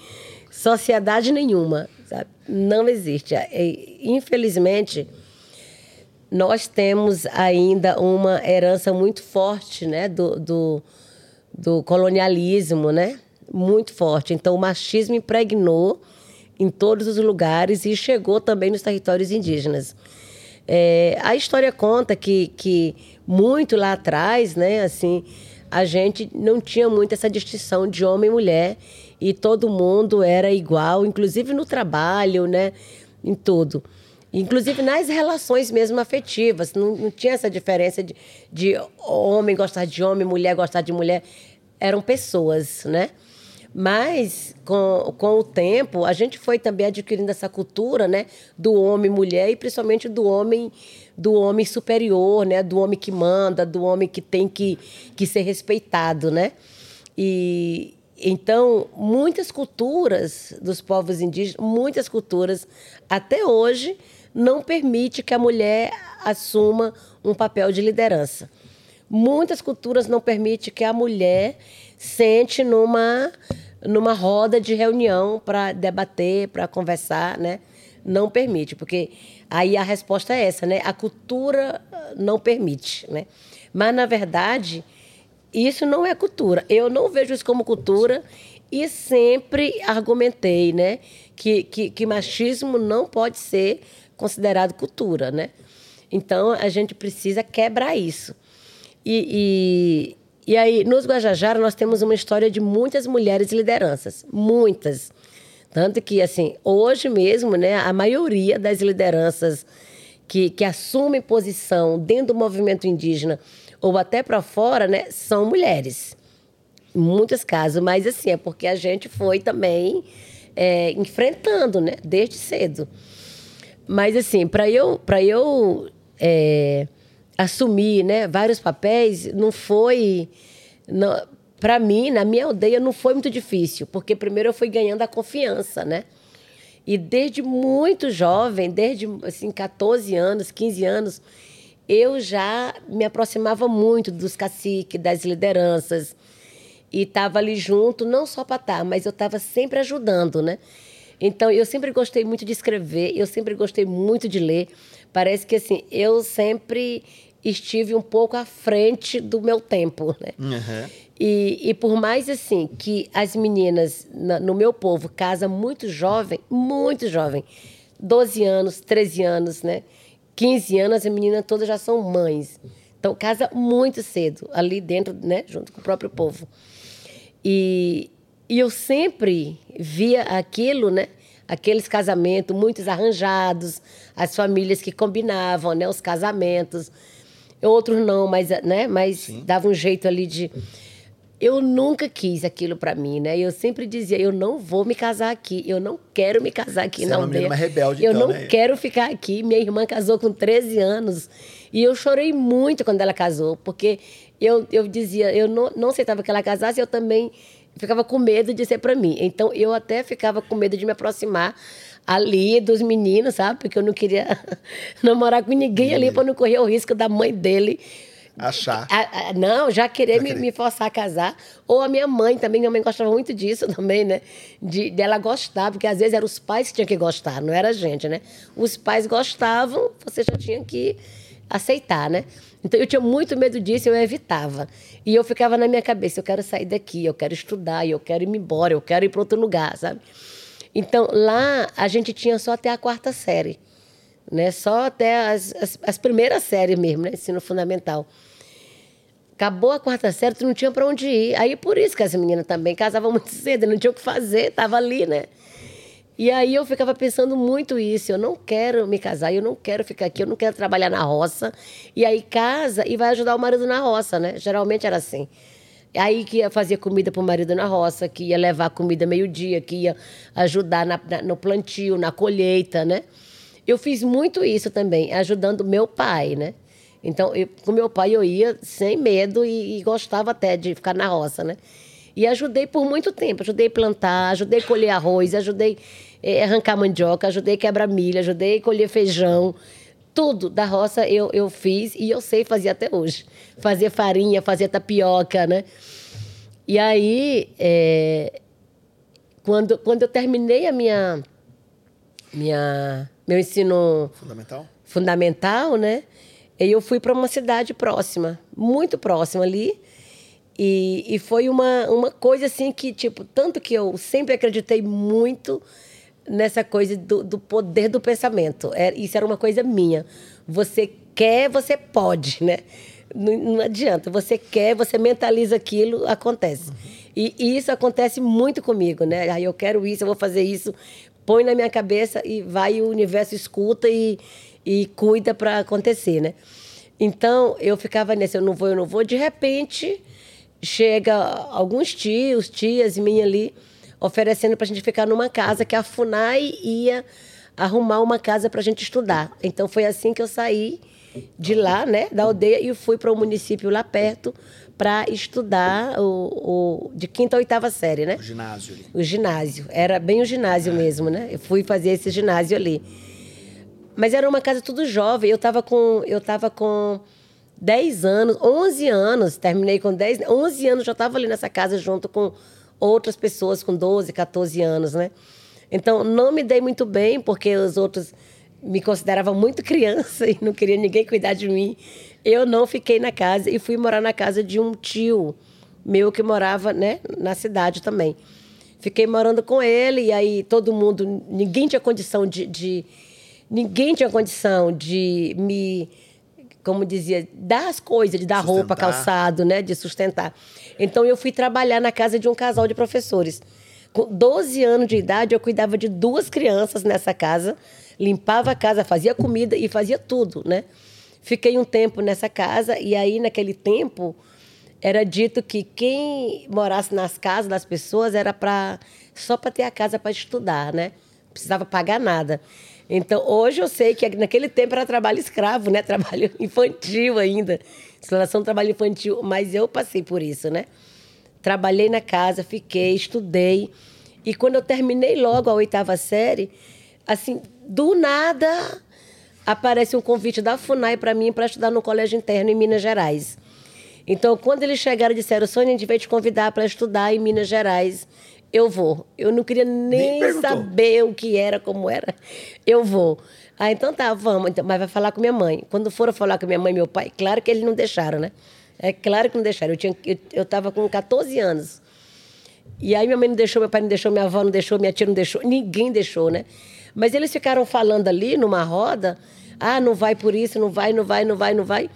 sociedade nenhuma, sabe? Não existe. Infelizmente, nós temos ainda uma herança muito forte, né, do, do, do colonialismo, né? Muito forte. Então, o machismo impregnou em todos os lugares e chegou também nos territórios indígenas. É, a história conta que, que muito lá atrás, né, assim, a gente não tinha muito essa distinção de homem e mulher e todo mundo era igual, inclusive no trabalho, né, em tudo. Inclusive nas relações mesmo afetivas, não, não tinha essa diferença de, de homem gostar de homem, mulher gostar de mulher. Eram pessoas, né? Mas, com, com o tempo, a gente foi também adquirindo essa cultura, né? Do homem mulher e principalmente do homem do homem superior, né? Do homem que manda, do homem que tem que, que ser respeitado, né? E então, muitas culturas dos povos indígenas, muitas culturas até hoje não permite que a mulher assuma um papel de liderança. Muitas culturas não permitem que a mulher sente numa numa roda de reunião para debater, para conversar, né? Não permite, porque aí a resposta é essa, né? A cultura não permite, né? Mas na verdade, isso não é cultura. Eu não vejo isso como cultura e sempre argumentei, né, que, que, que machismo não pode ser considerado cultura, né? Então a gente precisa quebrar isso. E, e, e aí, nos Guajajara, nós temos uma história de muitas mulheres lideranças. Muitas. Tanto que, assim, hoje mesmo, né, a maioria das lideranças que, que assumem posição dentro do movimento indígena ou até para fora, né, são mulheres. Em muitos casos, mas assim, é porque a gente foi também é, enfrentando, né, desde cedo. Mas assim, para eu, para eu é, assumir, né, vários papéis, não foi, para mim, na minha aldeia, não foi muito difícil, porque primeiro eu fui ganhando a confiança, né? E desde muito jovem, desde assim 14 anos, 15 anos, eu já me aproximava muito dos caciques, das lideranças e estava ali junto, não só para estar, tá, mas eu estava sempre ajudando, né? Então, eu sempre gostei muito de escrever, eu sempre gostei muito de ler. Parece que, assim, eu sempre estive um pouco à frente do meu tempo, né? Uhum. E, e por mais, assim, que as meninas na, no meu povo casam muito jovem, muito jovem, 12 anos, 13 anos, né? 15 anos, as meninas todas já são mães. Então, casa muito cedo, ali dentro, né? Junto com o próprio povo. E, e eu sempre via aquilo, né? Aqueles casamentos, muitos arranjados, as famílias que combinavam, né? Os casamentos. Outros não, mas, né? Mas dava um jeito ali de. Eu nunca quis aquilo para mim, né? Eu sempre dizia, eu não vou me casar aqui, eu não quero me casar aqui Você na é. Uma rebelde, eu então, não né? quero ficar aqui. Minha irmã casou com 13 anos e eu chorei muito quando ela casou, porque eu, eu dizia, eu não, não aceitava que ela casasse, eu também ficava com medo de ser para mim. Então eu até ficava com medo de me aproximar ali dos meninos, sabe? Porque eu não queria namorar com ninguém ali para não correr o risco da mãe dele achar. A, a, não, já querer, já me, me, forçar a casar. Ou a minha mãe também, minha mãe gostava muito disso também, né? De dela gostar, porque às vezes eram os pais que tinham que gostar, não era a gente, né? Os pais gostavam, você já tinha que aceitar, né? Então eu tinha muito medo disso, eu evitava. E eu ficava na minha cabeça, eu quero sair daqui, eu quero estudar, eu quero ir embora, eu quero ir para outro lugar, sabe? Então lá a gente tinha só até a quarta série, né? Só até as, as, as primeiras séries mesmo, né? Ensino fundamental. Acabou a quarta série, tu não tinha para onde ir. Aí por isso que as meninas também casavam muito cedo, não tinha o que fazer, tava ali, né? E aí eu ficava pensando muito isso. Eu não quero me casar, eu não quero ficar aqui, eu não quero trabalhar na roça. E aí casa e vai ajudar o marido na roça, né? Geralmente era assim. Aí que ia fazer comida para o marido na roça, que ia levar comida meio-dia, que ia ajudar na, na, no plantio, na colheita, né? Eu fiz muito isso também, ajudando meu pai, né? Então, eu, com meu pai eu ia sem medo e, e gostava até de ficar na roça, né? E ajudei por muito tempo. Ajudei a plantar, ajudei a colher arroz, ajudei é, arrancar mandioca, ajudei a quebrar milho, ajudei a colher feijão. Tudo da roça eu, eu fiz e eu sei fazer até hoje. Fazer farinha, fazer tapioca, né? E aí, é, quando, quando eu terminei a minha, minha meu ensino fundamental, fundamental né? Eu fui para uma cidade próxima, muito próxima ali, e, e foi uma, uma coisa assim que, tipo, tanto que eu sempre acreditei muito nessa coisa do, do poder do pensamento. É, isso era uma coisa minha. Você quer, você pode, né? Não, não adianta. Você quer, você mentaliza aquilo, acontece. E, e isso acontece muito comigo, né? Aí eu quero isso, eu vou fazer isso. Põe na minha cabeça e vai, o universo escuta e, e cuida para acontecer, né? Então, eu ficava nesse, eu não vou, eu não vou. De repente, chega alguns tios, tias minha ali, oferecendo para a gente ficar numa casa que a FUNAI ia arrumar uma casa para a gente estudar. Então, foi assim que eu saí de lá, né, da aldeia, e fui para o município lá perto para estudar o, o, de quinta a oitava série, né? O ginásio ali. O ginásio. Era bem o ginásio mesmo, né? Eu fui fazer esse ginásio ali. Mas era uma casa tudo jovem. Eu estava com, eu tava com 10 anos, 11 anos, terminei com 10, 11 anos já estava ali nessa casa junto com outras pessoas com 12, 14 anos, né? Então, não me dei muito bem, porque os outros me consideravam muito criança e não queria ninguém cuidar de mim. Eu não fiquei na casa e fui morar na casa de um tio meu que morava, né, na cidade também. Fiquei morando com ele e aí todo mundo, ninguém tinha condição de, de ninguém tinha condição de me como dizia, dar as coisas, de dar sustentar. roupa, calçado, né, de sustentar. Então eu fui trabalhar na casa de um casal de professores. Com 12 anos de idade, eu cuidava de duas crianças nessa casa, limpava a casa, fazia comida e fazia tudo, né? Fiquei um tempo nessa casa e aí naquele tempo era dito que quem morasse nas casas das pessoas era para só para ter a casa para estudar, né? Não precisava pagar nada. Então, hoje eu sei que naquele tempo era trabalho escravo, né? Trabalho infantil ainda. Exploração do trabalho infantil. Mas eu passei por isso, né? Trabalhei na casa, fiquei, estudei. E quando eu terminei logo a oitava série, assim, do nada aparece um convite da FUNAI para mim para estudar no colégio interno em Minas Gerais. Então, quando eles chegaram, disseram: Sônia, a gente vai te convidar para estudar em Minas Gerais eu vou. Eu não queria nem, nem saber o que era, como era. Eu vou. Ah, então tá, vamos. Então, mas vai falar com minha mãe. Quando foram falar com minha mãe e meu pai, claro que eles não deixaram, né? É claro que não deixaram. Eu, tinha, eu, eu tava com 14 anos. E aí minha mãe não deixou, meu pai não deixou, minha avó não deixou, minha tia não deixou, ninguém deixou, né? Mas eles ficaram falando ali numa roda, ah, não vai por isso, não vai, não vai, não vai, não vai.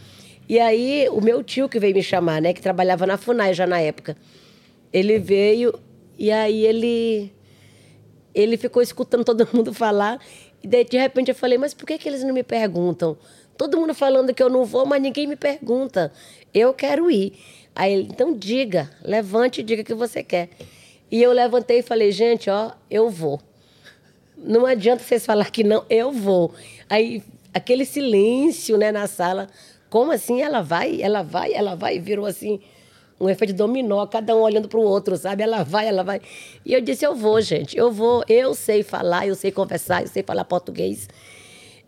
E aí o meu tio que veio me chamar, né, que trabalhava na Funai já na época, ele veio e aí ele ele ficou escutando todo mundo falar. E daí, de repente, eu falei, mas por que, que eles não me perguntam? Todo mundo falando que eu não vou, mas ninguém me pergunta. Eu quero ir. Aí ele, então diga, levante e diga que você quer. E eu levantei e falei, gente, ó, eu vou. Não adianta vocês falar que não, eu vou. Aí aquele silêncio, né, na sala. Como assim? Ela vai, ela vai, ela vai. Virou assim, um efeito dominó, cada um olhando para o outro, sabe? Ela vai, ela vai. E eu disse: eu vou, gente, eu vou, eu sei falar, eu sei conversar, eu sei falar português.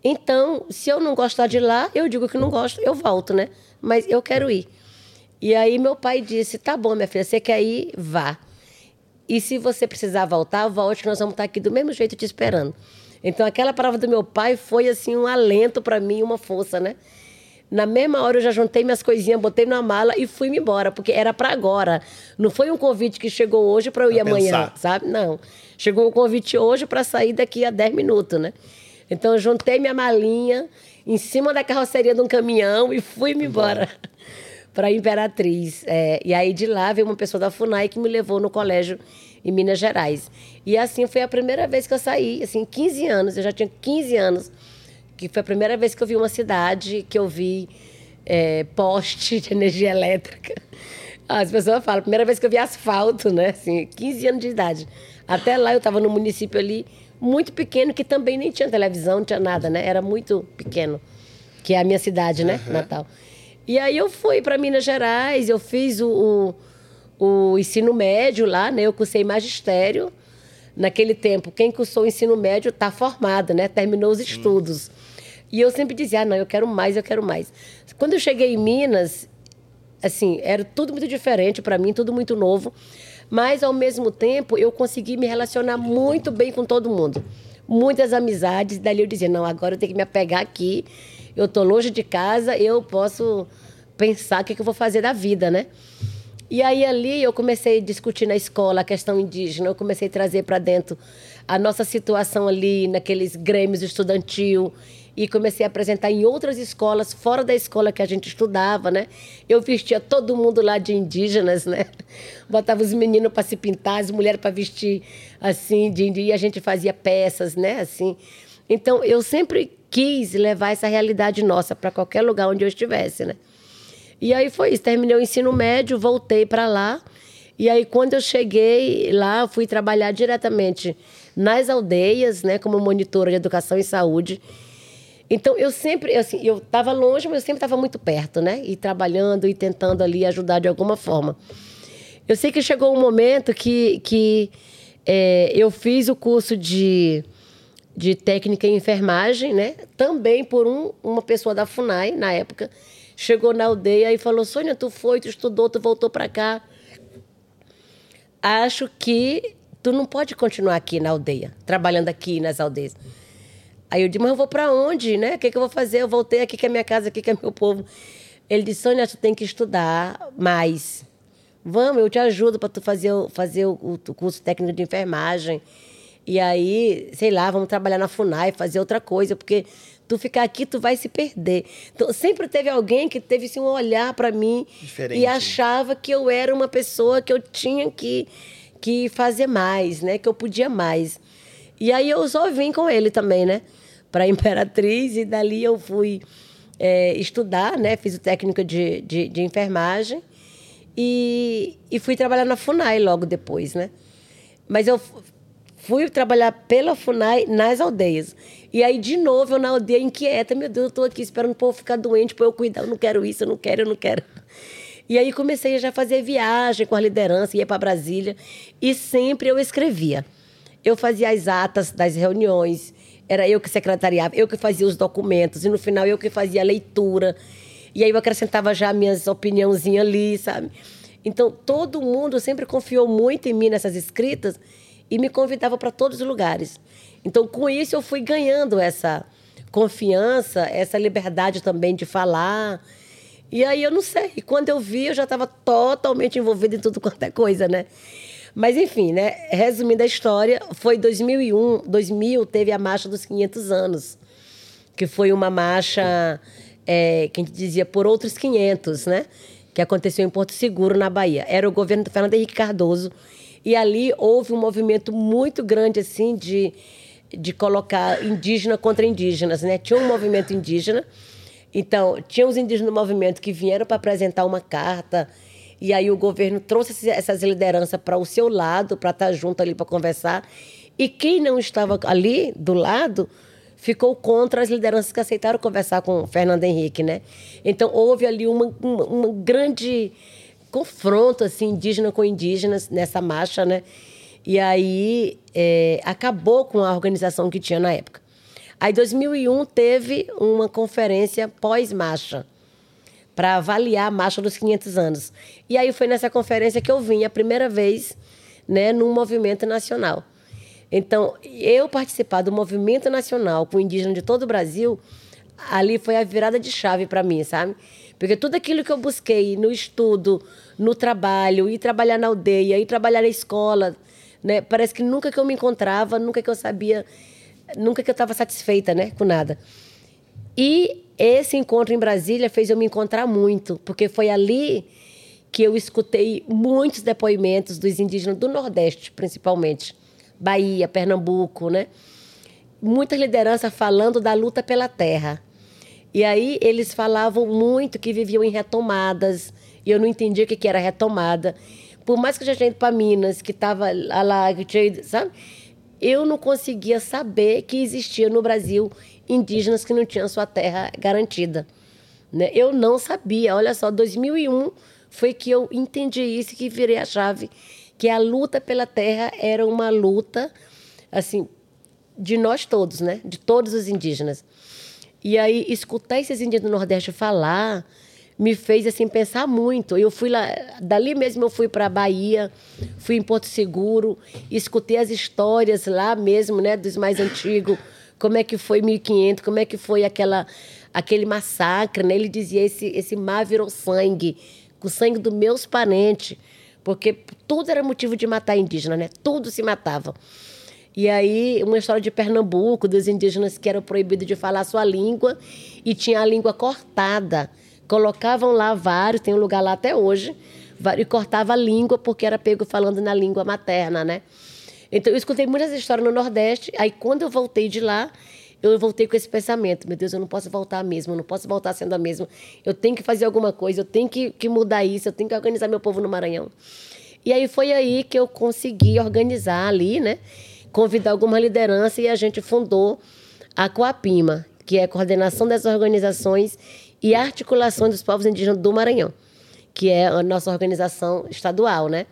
Então, se eu não gostar de lá, eu digo que não gosto, eu volto, né? Mas eu quero ir. E aí meu pai disse: tá bom, minha filha, você quer ir? Vá. E se você precisar voltar, volte, nós vamos estar aqui do mesmo jeito te esperando. Então, aquela palavra do meu pai foi assim um alento para mim, uma força, né? Na mesma hora eu já juntei minhas coisinhas, botei na mala e fui-me embora, porque era para agora. Não foi um convite que chegou hoje para eu ir pra amanhã, pensar. sabe? Não. Chegou um convite hoje para sair daqui a 10 minutos, né? Então eu juntei minha malinha em cima da carroceria de um caminhão e fui-me embora para Imperatriz. É, e aí de lá veio uma pessoa da FUNAI que me levou no colégio em Minas Gerais. E assim foi a primeira vez que eu saí, assim, 15 anos, eu já tinha 15 anos que foi a primeira vez que eu vi uma cidade que eu vi é, poste de energia elétrica. As pessoas falam, primeira vez que eu vi asfalto, né? Assim, 15 anos de idade. Até lá eu estava no município ali, muito pequeno, que também nem tinha televisão, não tinha nada, né? Era muito pequeno, que é a minha cidade, né? Uhum. Natal. E aí eu fui para Minas Gerais, eu fiz o, o, o, ensino médio lá, né? Eu cursei magistério. Naquele tempo, quem cursou o ensino médio está formado, né? Terminou os estudos. E eu sempre dizia, ah, não, eu quero mais, eu quero mais. Quando eu cheguei em Minas, assim, era tudo muito diferente para mim, tudo muito novo. Mas, ao mesmo tempo, eu consegui me relacionar muito bem com todo mundo. Muitas amizades. Dali eu dizia, não, agora eu tenho que me apegar aqui. Eu estou longe de casa, eu posso pensar o que, que eu vou fazer da vida, né? E aí ali eu comecei a discutir na escola a questão indígena, eu comecei a trazer para dentro a nossa situação ali naqueles grêmios estudantil e comecei a apresentar em outras escolas, fora da escola que a gente estudava, né? Eu vestia todo mundo lá de indígenas, né? Botava os meninos para se pintar, as mulheres para vestir assim, de e a gente fazia peças, né? Assim. Então, eu sempre quis levar essa realidade nossa para qualquer lugar onde eu estivesse, né? E aí foi isso, terminei o ensino médio, voltei para lá. E aí, quando eu cheguei lá, fui trabalhar diretamente nas aldeias, né, como monitora de educação e saúde. Então, eu sempre, assim, eu estava longe, mas eu sempre estava muito perto, né? E trabalhando e tentando ali ajudar de alguma forma. Eu sei que chegou um momento que, que é, eu fiz o curso de, de técnica em enfermagem, né? Também por um, uma pessoa da FUNAI, na época. Chegou na aldeia e falou: Sônia, tu foi, tu estudou, tu voltou para cá. Acho que tu não pode continuar aqui na aldeia, trabalhando aqui nas aldeias. Aí eu disse, mas eu vou para onde, né? O que, que eu vou fazer? Eu voltei aqui que é minha casa, aqui que é meu povo. Ele disse, Sônia, tu tem que estudar mais. Vamos, eu te ajudo para tu fazer, fazer o, o, curso técnico de enfermagem. E aí, sei lá, vamos trabalhar na FUNAI, fazer outra coisa, porque tu ficar aqui, tu vai se perder. Então, sempre teve alguém que teve assim, um olhar para mim Diferente. e achava que eu era uma pessoa que eu tinha que, que fazer mais, né? Que eu podia mais. E aí eu só vim com ele também, né? Para Imperatriz e dali eu fui é, estudar, né? Fiz o técnico de, de, de, enfermagem e, e fui trabalhar na FUNAI logo depois, né? Mas eu fui trabalhar pela FUNAI nas aldeias. E aí, de novo, eu na aldeia inquieta, meu Deus, eu estou aqui esperando o povo ficar doente para eu cuidar, eu não quero isso, eu não quero, eu não quero. E aí comecei a já fazer viagem com a liderança, ia para Brasília e sempre eu escrevia. Eu fazia as atas das reuniões, era eu que secretariava, eu que fazia os documentos, e no final eu que fazia a leitura. E aí eu acrescentava já minhas opiniãozinhas ali, sabe? Então todo mundo sempre confiou muito em mim nessas escritas e me convidava para todos os lugares. Então com isso eu fui ganhando essa confiança, essa liberdade também de falar. E aí eu não sei, e quando eu vi eu já estava totalmente envolvida em tudo quanto é coisa, né? Mas enfim, né? Resumindo a história, foi 2001, 2000 teve a marcha dos 500 anos, que foi uma marcha é, que a gente dizia por outros 500, né? Que aconteceu em Porto Seguro, na Bahia. Era o governo do Fernando Henrique Cardoso e ali houve um movimento muito grande assim de de colocar indígena contra indígenas, né? Tinha um movimento indígena. Então, tinha os indígenas do movimento que vieram para apresentar uma carta e aí o governo trouxe essas lideranças para o seu lado, para estar junto ali para conversar. E quem não estava ali do lado ficou contra as lideranças que aceitaram conversar com o Fernando Henrique, né? Então houve ali uma, uma, uma grande confronto assim indígena com indígenas nessa marcha, né? E aí é, acabou com a organização que tinha na época. Aí 2001 teve uma conferência pós-marcha para avaliar a marcha dos 500 anos. E aí foi nessa conferência que eu vim a primeira vez, né, num movimento nacional. Então, eu participar do movimento nacional com indígena de todo o Brasil, ali foi a virada de chave para mim, sabe? Porque tudo aquilo que eu busquei no estudo, no trabalho, ir trabalhar na aldeia, ir trabalhar na escola, né? Parece que nunca que eu me encontrava, nunca que eu sabia, nunca que eu estava satisfeita, né, com nada. E esse encontro em Brasília fez eu me encontrar muito, porque foi ali que eu escutei muitos depoimentos dos indígenas do Nordeste, principalmente, Bahia, Pernambuco, né? Muita liderança falando da luta pela terra. E aí eles falavam muito que viviam em retomadas, e eu não entendia o que era retomada. Por mais que eu já tinha ido para Minas, que estava lá, que sabe? Eu não conseguia saber que existia no Brasil indígenas que não tinham sua terra garantida. Né? Eu não sabia. Olha só, 2001 foi que eu entendi isso que virei a chave, que a luta pela terra era uma luta assim de nós todos, né? De todos os indígenas. E aí escutar esses indígenas do Nordeste falar me fez assim pensar muito. Eu fui lá, dali mesmo eu fui para a Bahia, fui em Porto Seguro, escutei as histórias lá mesmo, né, dos mais antigos como é que foi 1500, como é que foi aquela, aquele massacre, né? Ele dizia, esse, esse mar virou sangue, com sangue dos meus parentes, porque tudo era motivo de matar indígena, né? Tudo se matava. E aí, uma história de Pernambuco, dos indígenas que eram proibidos de falar a sua língua e tinha a língua cortada. Colocavam lá vários, tem um lugar lá até hoje, e cortava a língua porque era pego falando na língua materna, né? Então, eu escutei muitas histórias no Nordeste. Aí, quando eu voltei de lá, eu voltei com esse pensamento: meu Deus, eu não posso voltar mesmo, eu não posso voltar sendo a mesma. Eu tenho que fazer alguma coisa, eu tenho que, que mudar isso, eu tenho que organizar meu povo no Maranhão. E aí foi aí que eu consegui organizar ali, né? Convidar alguma liderança e a gente fundou a Coapima, que é a coordenação das organizações e articulação dos povos indígenas do Maranhão, que é a nossa organização estadual, né?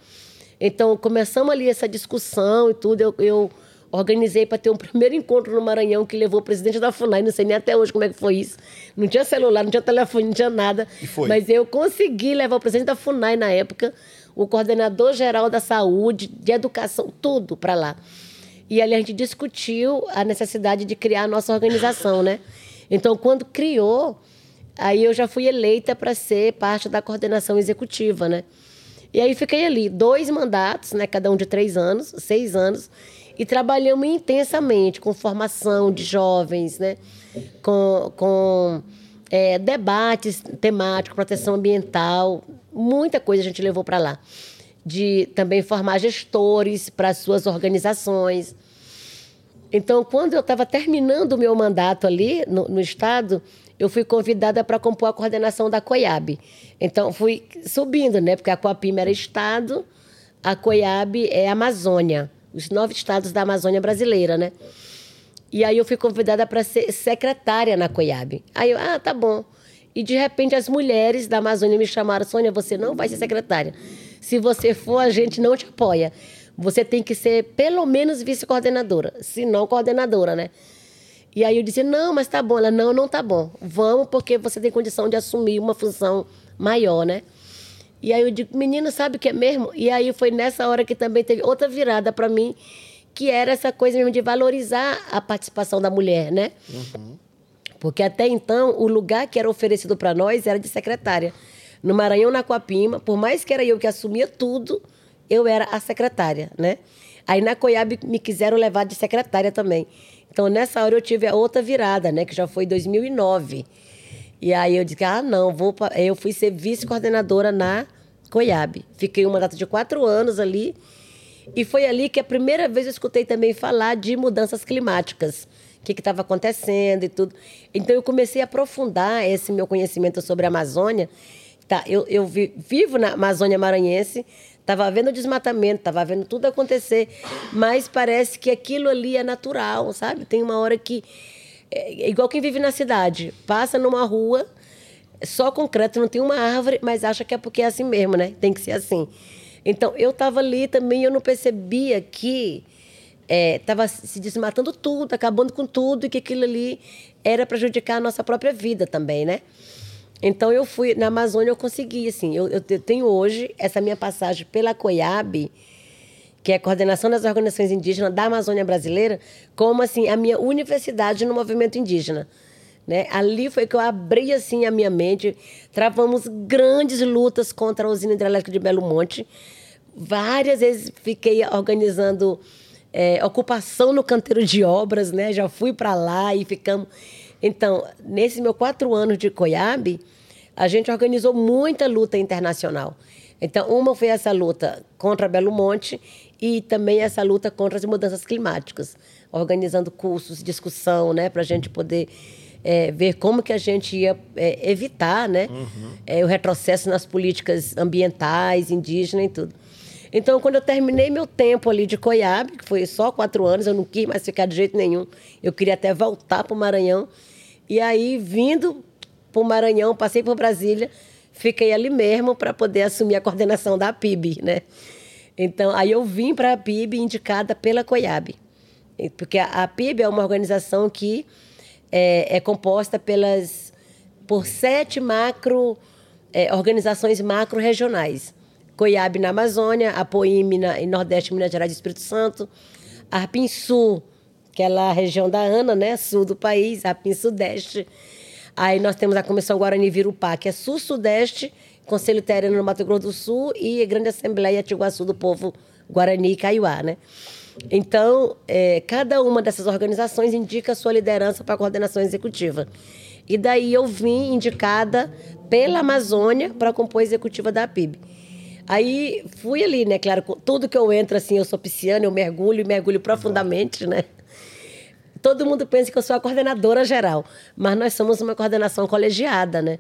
Então, começamos ali essa discussão e tudo. Eu, eu organizei para ter um primeiro encontro no Maranhão que levou o presidente da FUNAI, não sei nem até hoje como é que foi isso. Não tinha celular, não tinha telefone, não tinha nada. E foi. Mas eu consegui levar o presidente da FUNAI na época, o coordenador geral da saúde, de educação, tudo para lá. E ali a gente discutiu a necessidade de criar a nossa organização, né? Então, quando criou, aí eu já fui eleita para ser parte da coordenação executiva, né? E aí fiquei ali, dois mandatos, né, cada um de três anos, seis anos, e trabalhamos intensamente com formação de jovens, né, com, com é, debates temáticos, proteção ambiental, muita coisa a gente levou para lá. De também formar gestores para suas organizações. Então, quando eu estava terminando o meu mandato ali no, no Estado, eu fui convidada para compor a coordenação da COIAB. Então, fui subindo, né? Porque a Coapima era Estado, a COIAB é Amazônia, os nove estados da Amazônia brasileira, né? E aí eu fui convidada para ser secretária na COIAB. Aí eu, ah, tá bom. E de repente as mulheres da Amazônia me chamaram, Sônia, você não vai ser secretária. Se você for, a gente não te apoia. Você tem que ser pelo menos vice-coordenadora, se não coordenadora, né? E aí eu disse, não, mas tá bom. Ela, não, não tá bom. Vamos, porque você tem condição de assumir uma função maior, né? E aí eu digo, menina, sabe o que é mesmo? E aí foi nessa hora que também teve outra virada para mim, que era essa coisa mesmo de valorizar a participação da mulher, né? Uhum. Porque até então, o lugar que era oferecido para nós era de secretária. No Maranhão, na Coapima, por mais que era eu que assumia tudo, eu era a secretária, né? Aí na Coiab me quiseram levar de secretária também. Então, nessa hora eu tive a outra virada, né? Que já foi em 2009. E aí eu disse, ah, não, vou... Pra... Eu fui ser vice-coordenadora na Coiab. Fiquei uma data de quatro anos ali. E foi ali que a primeira vez eu escutei também falar de mudanças climáticas. O que estava acontecendo e tudo. Então, eu comecei a aprofundar esse meu conhecimento sobre a Amazônia. Tá, eu, eu vi, vivo na Amazônia Maranhense, Estava vendo o desmatamento, estava vendo tudo acontecer, mas parece que aquilo ali é natural, sabe? Tem uma hora que. É igual quem vive na cidade, passa numa rua, só concreto, não tem uma árvore, mas acha que é porque é assim mesmo, né? Tem que ser assim. Então, eu estava ali também, eu não percebia que estava é, se desmatando tudo, acabando com tudo, e que aquilo ali era prejudicar a nossa própria vida também, né? Então eu fui na Amazônia, eu consegui assim. Eu, eu tenho hoje essa minha passagem pela COIAB, que é a coordenação das organizações indígenas da Amazônia brasileira, como assim a minha universidade no movimento indígena. Né? Ali foi que eu abri assim a minha mente. Travamos grandes lutas contra a usina hidrelétrica de Belo Monte. Várias vezes fiquei organizando é, ocupação no canteiro de obras, né? Já fui para lá e ficamos. Então, nesses meus quatro anos de COIAB, a gente organizou muita luta internacional. Então, uma foi essa luta contra Belo Monte e também essa luta contra as mudanças climáticas, organizando cursos, discussão, né, para a gente poder é, ver como que a gente ia é, evitar, né, uhum. é, o retrocesso nas políticas ambientais, indígenas e tudo. Então, quando eu terminei meu tempo ali de Coiabe, que foi só quatro anos, eu não quis mais ficar de jeito nenhum. Eu queria até voltar para o Maranhão. E aí, vindo para o Maranhão, passei por Brasília, fiquei ali mesmo para poder assumir a coordenação da PIB, né? Então, aí eu vim para a PIB indicada pela COIAB. Porque a, a PIB é uma organização que é, é composta pelas, por sete macro é, organizações macro-regionais. COIAB na Amazônia, a na, em Nordeste, Minas Gerais e Espírito Santo, a Arpim Que é região da ANA, né, sul do país, a Arpim Sudeste, Aí nós temos a Comissão Guarani Virupá, que é Sul-Sudeste, Conselho Terreno no Mato Grosso do Sul e Grande Assembleia Tiguaçu do Povo Guarani e Caiuá, né? Então, é, cada uma dessas organizações indica sua liderança para a coordenação executiva. E daí eu vim indicada pela Amazônia para compor a executiva da PIB. Aí fui ali, né? Claro, tudo que eu entro assim, eu sou pisciana, eu mergulho e mergulho profundamente, né? Todo mundo pensa que eu sou a coordenadora geral, mas nós somos uma coordenação colegiada, né?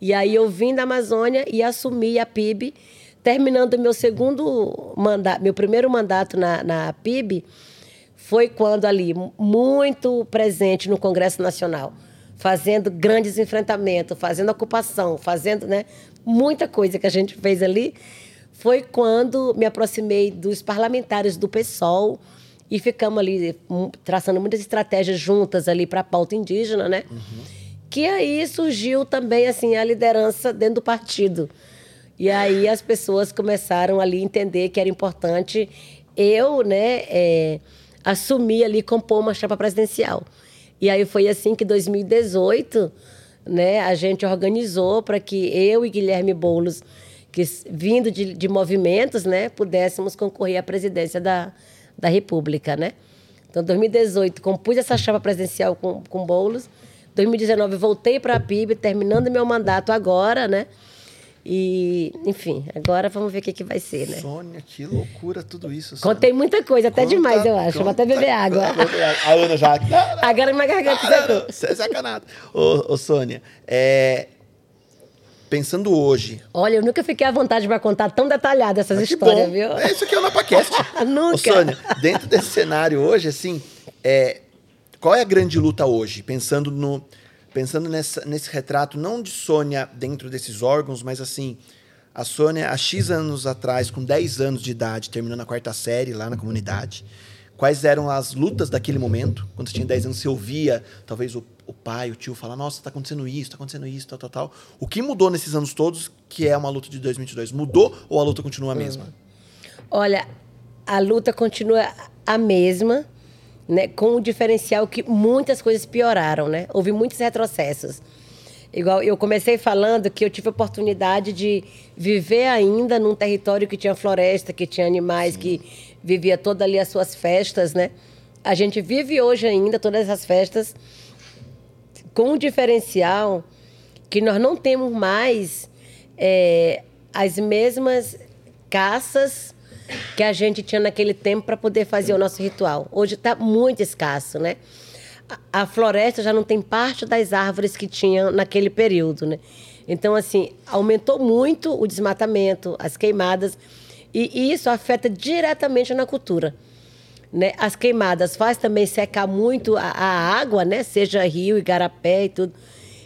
E aí eu vim da Amazônia e assumi a PIB, terminando meu segundo mandato, meu primeiro mandato na, na PIB, foi quando ali, muito presente no Congresso Nacional, fazendo grandes enfrentamentos, fazendo ocupação, fazendo né, muita coisa que a gente fez ali, foi quando me aproximei dos parlamentares do PSOL, e ficamos ali traçando muitas estratégias juntas ali para a pauta indígena, né? Uhum. Que aí surgiu também assim a liderança dentro do partido. E aí as pessoas começaram ali a entender que era importante eu, né, é, assumir ali compor uma chapa presidencial. E aí foi assim que 2018, né, a gente organizou para que eu e Guilherme Boulos, que vindo de, de movimentos, né, pudéssemos concorrer à presidência da da República, né? Então, 2018, compus essa chapa presidencial com, com Boulos. 2019, voltei para a PIB, terminando meu mandato agora, né? E, enfim, agora vamos ver o que, que vai ser, né? Sônia, que loucura tudo isso. Sônia. Contei muita coisa, até conta, demais, eu acho. Conta, Vou até beber água. A Ana já. agora minha garganta Você é sacanado. Ô, ô Sônia, é, pensando hoje. Olha, eu nunca fiquei à vontade para contar tão detalhado essas ah, histórias, viu? É isso aqui é o NapaCast. nunca. Ô, Sônia, dentro desse cenário hoje, assim, é, qual é a grande luta hoje? Pensando no pensando nessa, nesse retrato, não de Sônia dentro desses órgãos, mas assim, a Sônia, há X anos atrás, com 10 anos de idade, terminando a quarta série lá na comunidade, quais eram as lutas daquele momento? Quando você tinha 10 anos, você ouvia, talvez, o o pai, o tio fala, nossa, está acontecendo isso, está acontecendo isso, tal, tal, tal. O que mudou nesses anos todos, que é uma luta de 2022? Mudou ou a luta continua a mesma? Olha, a luta continua a mesma, né, com o diferencial que muitas coisas pioraram, né? Houve muitos retrocessos. Igual eu comecei falando que eu tive a oportunidade de viver ainda num território que tinha floresta, que tinha animais, Sim. que vivia toda ali as suas festas, né? A gente vive hoje ainda todas essas festas com o diferencial que nós não temos mais é, as mesmas caças que a gente tinha naquele tempo para poder fazer o nosso ritual. Hoje está muito escasso, né? A, a floresta já não tem parte das árvores que tinha naquele período, né? Então, assim, aumentou muito o desmatamento, as queimadas, e isso afeta diretamente na cultura. Né? As queimadas faz também secar muito a, a água, né? Seja rio, igarapé e tudo.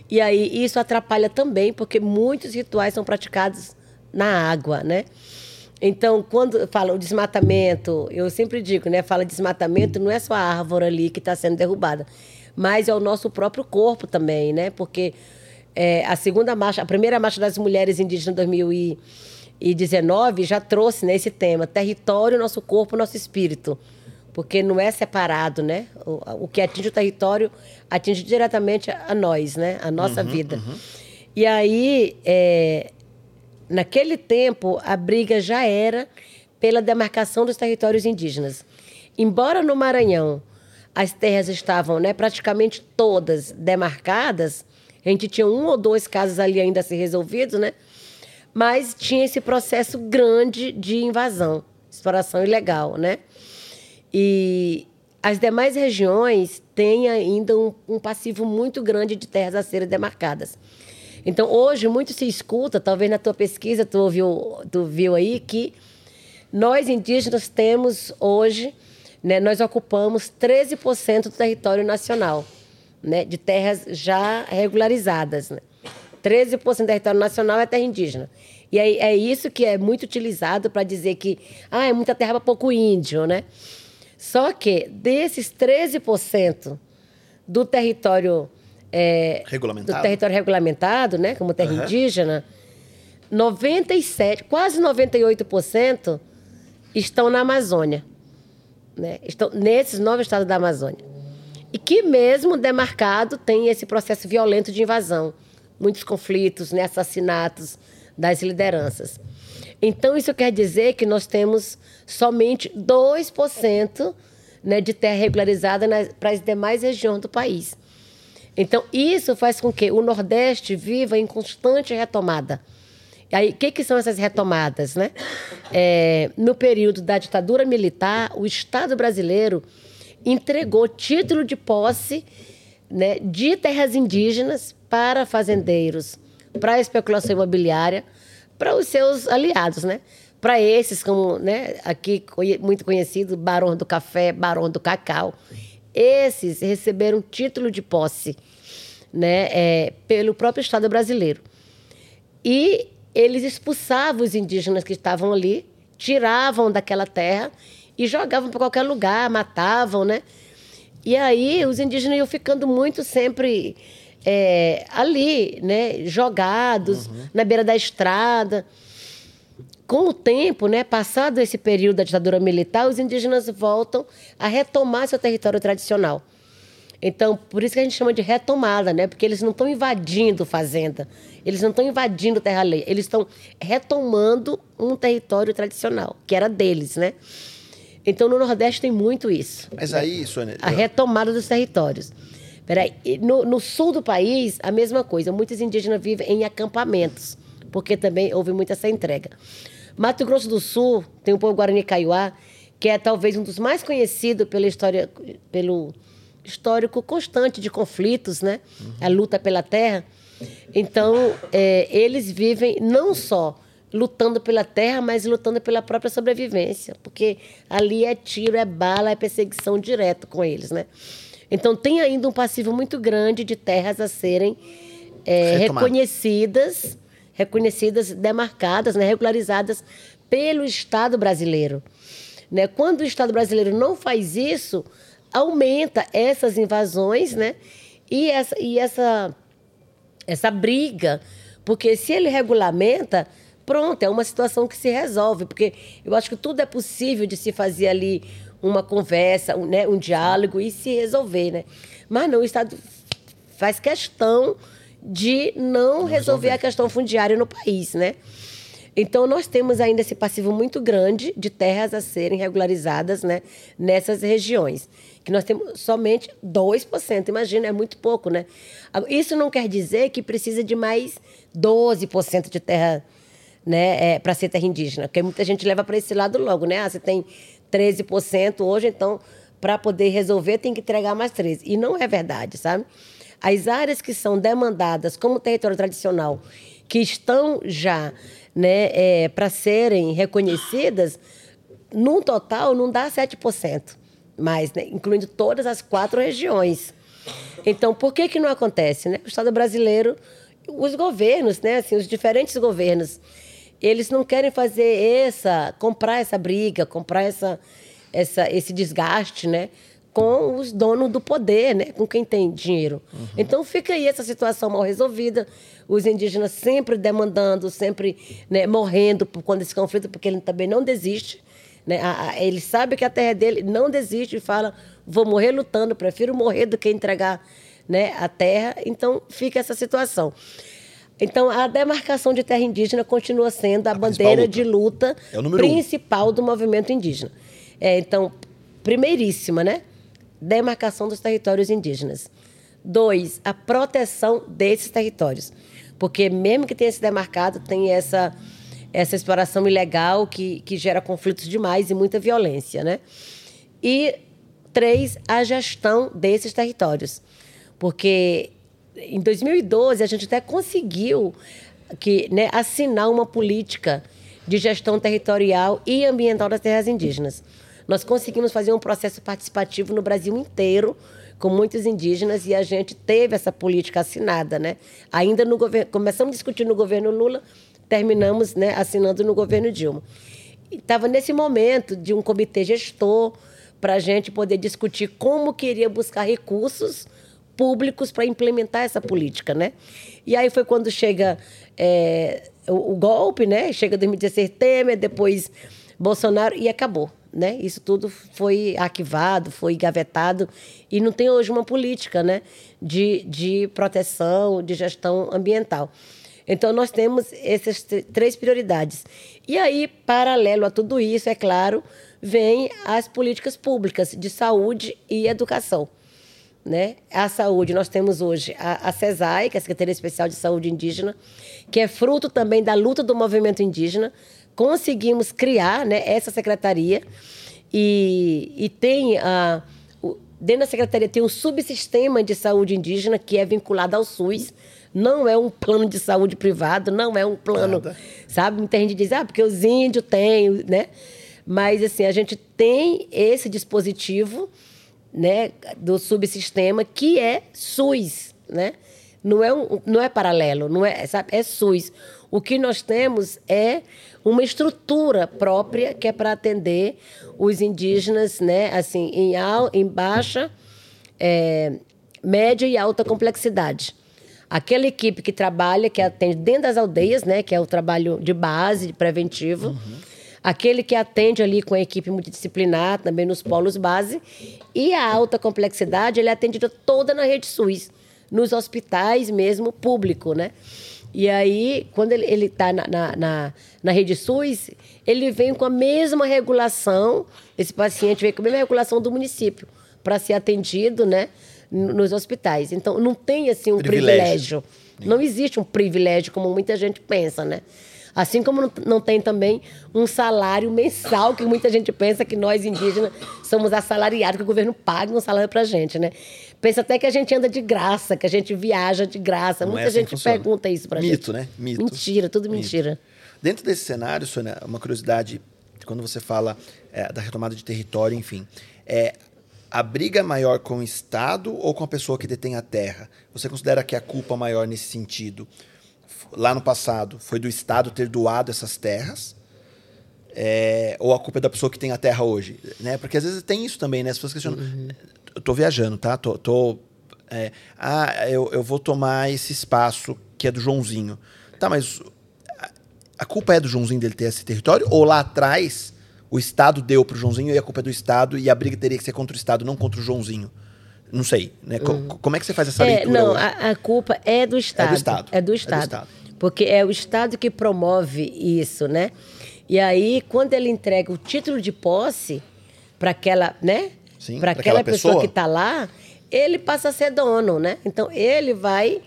E aí isso atrapalha também, porque muitos rituais são praticados na água, né? Então, quando fala o desmatamento, eu sempre digo, né? Fala desmatamento, não é só a árvore ali que está sendo derrubada, mas é o nosso próprio corpo também, né? Porque é, a segunda marcha, a primeira marcha das mulheres indígenas 2019 já trouxe né, esse tema: território, nosso corpo, nosso espírito porque não é separado, né? O, o que atinge o território atinge diretamente a nós, né? A nossa uhum, vida. Uhum. E aí, é, naquele tempo, a briga já era pela demarcação dos territórios indígenas. Embora no Maranhão as terras estavam né, praticamente todas demarcadas, a gente tinha um ou dois casos ali ainda a ser resolvidos, né? Mas tinha esse processo grande de invasão, exploração ilegal, né? E as demais regiões têm ainda um, um passivo muito grande de terras a serem demarcadas. Então, hoje, muito se escuta, talvez na tua pesquisa tu viu, tu viu aí, que nós indígenas temos hoje, né, nós ocupamos 13% do território nacional, né, de terras já regularizadas. Né? 13% do território nacional é terra indígena. E é, é isso que é muito utilizado para dizer que ah, é muita terra para pouco índio, né? Só que desses 13% do território é, regulamentado. do território regulamentado, né, como terra uhum. indígena, 97, quase 98% estão na Amazônia, né? Estão nesses nove estados da Amazônia. E que mesmo demarcado tem esse processo violento de invasão, muitos conflitos, né, assassinatos das lideranças. Então, isso quer dizer que nós temos somente 2% né, de terra regularizada para as demais regiões do país. Então, isso faz com que o Nordeste viva em constante retomada. E aí, o que, que são essas retomadas? Né? É, no período da ditadura militar, o Estado brasileiro entregou título de posse né, de terras indígenas para fazendeiros, para a especulação imobiliária, para os seus aliados, né? Para esses, como né, aqui muito conhecido, Barão do Café, Barão do Cacau, esses receberam título de posse né, é, pelo próprio Estado brasileiro. E eles expulsavam os indígenas que estavam ali, tiravam daquela terra e jogavam para qualquer lugar, matavam, né? E aí os indígenas iam ficando muito sempre é, ali, né, jogados uhum. na beira da estrada. Com o tempo, né, passado esse período da ditadura militar, os indígenas voltam a retomar seu território tradicional. Então, por isso que a gente chama de retomada, né? Porque eles não estão invadindo fazenda, eles não estão invadindo terra alheia, eles estão retomando um território tradicional, que era deles, né? Então, no Nordeste tem muito isso. Mas né? aí, Sônia... A retomada dos territórios. Peraí, no, no sul do país, a mesma coisa. Muitos indígenas vivem em acampamentos, porque também houve muita essa entrega. Mato Grosso do Sul tem o povo Guarani Kaiowá, que é talvez um dos mais conhecidos pela história, pelo histórico constante de conflitos, né? Uhum. A luta pela terra. Então, é, eles vivem não só lutando pela terra, mas lutando pela própria sobrevivência, porque ali é tiro, é bala, é perseguição direto com eles, né? Então, tem ainda um passivo muito grande de terras a serem é, reconhecidas, reconhecidas, demarcadas, né, regularizadas pelo Estado brasileiro. Né? Quando o Estado brasileiro não faz isso, aumenta essas invasões né? e, essa, e essa, essa briga. Porque se ele regulamenta, pronto, é uma situação que se resolve. Porque eu acho que tudo é possível de se fazer ali uma conversa, um, né, um diálogo e se resolver, né? Mas não, o Estado faz questão de não, não resolver, resolver a questão fundiária no país, né? Então, nós temos ainda esse passivo muito grande de terras a serem regularizadas né, nessas regiões, que nós temos somente 2%. Imagina, é muito pouco, né? Isso não quer dizer que precisa de mais 12% de terra né, é, para ser terra indígena, porque muita gente leva para esse lado logo, né? Ah, você tem 13% hoje, então para poder resolver tem que entregar mais 13%. E não é verdade, sabe? As áreas que são demandadas como território tradicional, que estão já né, é, para serem reconhecidas, no total não dá 7%, mas, né, incluindo todas as quatro regiões. Então, por que, que não acontece? Né? O Estado brasileiro, os governos, né, assim, os diferentes governos, eles não querem fazer essa, comprar essa briga, comprar essa, essa, esse desgaste, né? Com os donos do poder, né? Com quem tem dinheiro. Uhum. Então fica aí essa situação mal resolvida. Os indígenas sempre demandando, sempre né, morrendo por conta desse conflito, porque ele também não desiste. Né? Ele sabe que a terra é dele, não desiste e fala: vou morrer lutando, prefiro morrer do que entregar né, a terra. Então fica essa situação. Então, a demarcação de terra indígena continua sendo a, a bandeira luta. de luta é principal um. do movimento indígena. É, então, primeiríssima, né? Demarcação dos territórios indígenas. Dois, a proteção desses territórios. Porque mesmo que tenha se demarcado, tem essa, essa exploração ilegal que, que gera conflitos demais e muita violência, né? E três, a gestão desses territórios. Porque em 2012, a gente até conseguiu que, né, assinar uma política de gestão territorial e ambiental das terras indígenas. Nós conseguimos fazer um processo participativo no Brasil inteiro, com muitos indígenas, e a gente teve essa política assinada. Né? Ainda no governo, começamos a discutir no governo Lula, terminamos né, assinando no governo Dilma. Estava nesse momento de um comitê gestor para a gente poder discutir como queria buscar recursos públicos para implementar essa política, né? E aí foi quando chega é, o, o, golpe, né? Chega 2016 Temer, depois Bolsonaro e acabou, né? Isso tudo foi arquivado, foi gavetado e não tem hoje uma política, né? De, de proteção, de gestão ambiental. Então, nós temos essas três prioridades. E aí, paralelo a tudo isso, é claro, vem as políticas públicas de saúde e educação. Né? A saúde, nós temos hoje a, a CESAI, que é a Secretaria Especial de Saúde Indígena, que é fruto também da luta do movimento indígena. Conseguimos criar né, essa secretaria e, e tem a. Dentro da secretaria tem um subsistema de saúde indígena que é vinculado ao SUS. Não é um plano de saúde privado, não é um plano, Nada. sabe? Muita gente diz, ah, porque os índios têm, né? Mas, assim, a gente tem esse dispositivo né, do subsistema que é SUS, né? Não é, um, não é paralelo, não é, sabe? É SUS. O que nós temos é uma estrutura própria que é para atender os indígenas, né, assim, em, al, em baixa, é, média e alta complexidade. Aquela equipe que trabalha, que atende dentro das aldeias, né, que é o trabalho de base, preventivo. Uhum. Aquele que atende ali com a equipe multidisciplinar, também nos polos base. E a alta complexidade, ele é atendido toda na rede SUS, nos hospitais mesmo, público, né? E aí, quando ele está na, na, na, na, rede SUS, ele vem com a mesma regulação, esse paciente vem com a mesma regulação do município, para ser atendido né, nos hospitais. Então, não tem assim um privilégio. privilégio. Não existe um privilégio como muita gente pensa, né? Assim como não tem também um salário mensal, que muita gente pensa que nós indígenas somos assalariados, que o governo paga um salário pra gente, né? Pensa até que a gente anda de graça, que a gente viaja de graça. Não muita é assim gente pergunta isso pra Mito, gente. Mito, né? Mito. Mentira, tudo Mito. mentira. Dentro desse cenário, Sônia, uma curiosidade, quando você fala é, da retomada de território, enfim, é, a briga é maior com o Estado ou com a pessoa que detém a terra? Você considera que a culpa maior nesse sentido? lá no passado foi do Estado ter doado essas terras, é, ou a culpa é da pessoa que tem a terra hoje, né? Porque às vezes tem isso também, né? As pessoas questionam. Uhum. Eu tô viajando, tá? Tô, tô é, ah, eu, eu vou tomar esse espaço que é do Joãozinho. Tá, mas a, a culpa é do Joãozinho dele ter esse território? Ou lá atrás o Estado deu pro Joãozinho e a culpa é do Estado e a briga teria que ser contra o Estado, não contra o Joãozinho? Não sei, né? Uhum. Como é que você faz essa é, leitura? Não, a, a, culpa é do Estado. É do Estado. É do Estado. É do Estado. Porque é o Estado que promove isso, né? E aí, quando ele entrega o título de posse para aquela, né? Para aquela, aquela, pessoa, pessoa que está lá, ele passa a ser dono, né? Então ele vai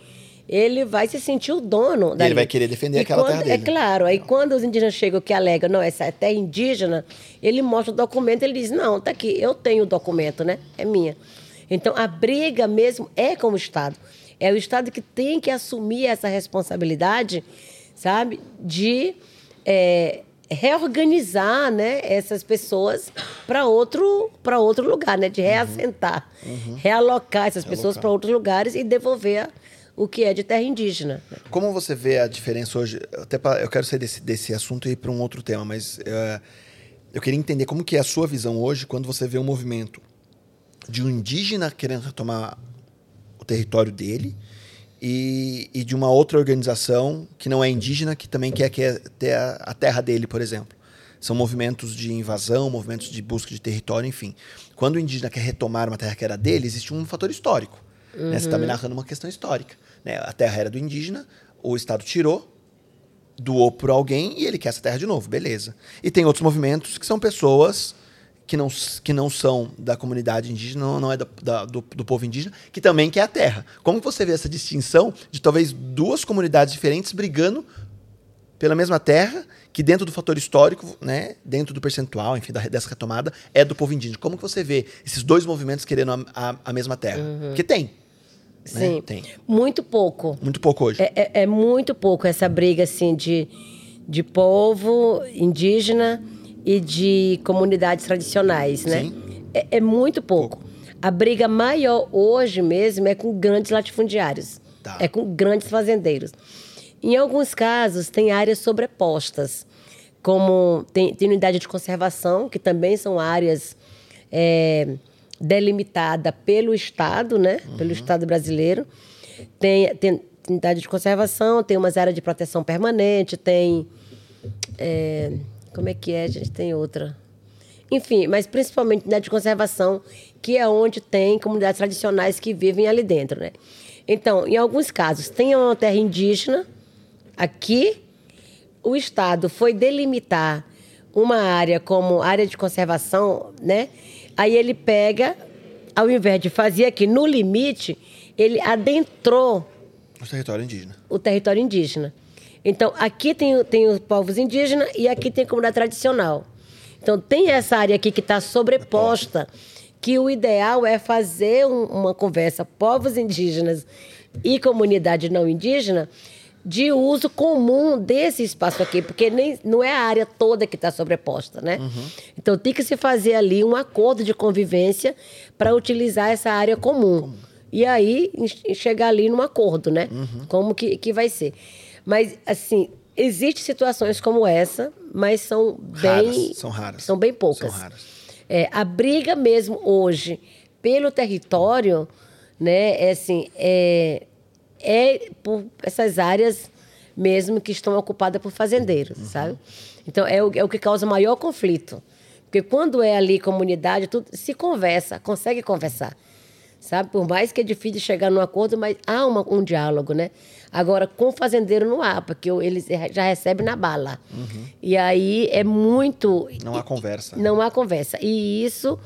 ele vai se sentir o dono dali. Ele vai querer defender e aquela quando, terra dele. É claro. Aí quando os indígenas chegam que alegam, não, essa é terra indígena, ele mostra o documento, ele diz, não, tá aqui, eu tenho o documento, né? É minha. Então, a briga mesmo é com o Estado. É o Estado que tem que assumir essa responsabilidade, sabe, de é, reorganizar né, essas pessoas para outro, outro lugar, né, de uhum. reassentar, uhum. realocar essas pessoas para outros lugares e devolver o que é de terra indígena. Como você vê a diferença hoje? Até pra, eu quero sair desse, desse assunto e ir para um outro tema, mas uh, eu queria entender como que é a sua visão hoje quando você vê um movimento de um indígena querendo retomar o território dele e, e de uma outra organização que não é indígena, que também quer, quer ter a, a terra dele, por exemplo. São movimentos de invasão, movimentos de busca de território, enfim. Quando o indígena quer retomar uma terra que era dele, existe um fator histórico. Uhum. Né? Você está me narrando uma questão histórica. Né? A terra era do indígena, o Estado tirou, doou por alguém e ele quer essa terra de novo, beleza. E tem outros movimentos que são pessoas que não, que não são da comunidade indígena, não, não é da, da, do, do, povo indígena, que também quer a terra. Como você vê essa distinção de talvez duas comunidades diferentes brigando pela mesma terra, que dentro do fator histórico, né, dentro do percentual, enfim, da, dessa retomada, é do povo indígena. Como que você vê esses dois movimentos querendo a, a, a mesma terra? Uhum. Porque tem. Né? Sim, tem. muito pouco. Muito pouco hoje. É, é, é muito pouco essa briga, assim, de, de povo indígena e de comunidades tradicionais, né? É, é, muito pouco. pouco. A briga maior hoje mesmo é com grandes latifundiários, tá. é com grandes fazendeiros. Em alguns casos, tem áreas sobrepostas, como tem, tem unidade de conservação, que também são áreas é, delimitadas pelo Estado, né? Uhum. Pelo Estado brasileiro. Tem, tem unidade de conservação, tem umas áreas de proteção permanente, tem. É, como é que é? A gente tem outra. Enfim, mas principalmente na de conservação, que é onde tem comunidades tradicionais que vivem ali dentro, né? Então, em alguns casos, tem uma terra indígena, Aqui, o Estado foi delimitar uma área como área de conservação, né? Aí ele pega, ao invés de fazer aqui no limite, ele adentrou O território indígena. o território indígena. Então, aqui tem, tem os povos indígenas e aqui tem a comunidade tradicional. Então, tem essa área aqui que está sobreposta, que o ideal é fazer um- uma conversa povos indígenas e comunidade não indígena de uso comum desse espaço aqui, porque nem, não é a área toda que está sobreposta, né? Então, tem que se fazer ali um acordo de convivência para utilizar essa área comum. E aí, chegar ali num acordo, né? Como que, que vai ser. Mas, assim, existem situações como essa, mas são bem... Raras, são raras. São bem poucas. São raras. É, a briga mesmo hoje pelo território, né, é assim, é, é por essas áreas mesmo que estão ocupadas por fazendeiros, sabe? Então, é o, é o que causa maior conflito. Porque quando é ali comunidade, tudo se conversa, consegue conversar. Sabe? Por mais que é difícil chegar num acordo, mas há uma- um diálogo, né? Agora, com o fazendeiro não há, porque eles já recebem na bala. E aí é muito. Não há conversa. Não há conversa. E isso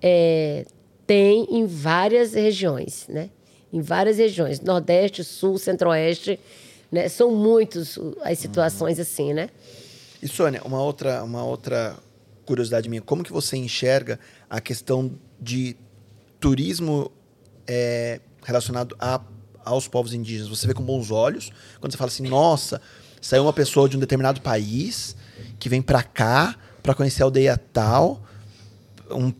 é, tem em várias regiões, né? Em várias regiões. Nordeste, Sul, Centro-Oeste. Né? São muitas as situações assim, né? E Sônia, uma outra, uma outra curiosidade minha, como que você enxerga a questão de turismo é, relacionado a, aos povos indígenas? Você vê com bons olhos quando você fala assim, nossa, saiu uma pessoa de um determinado país que vem pra cá pra conhecer a aldeia tal, um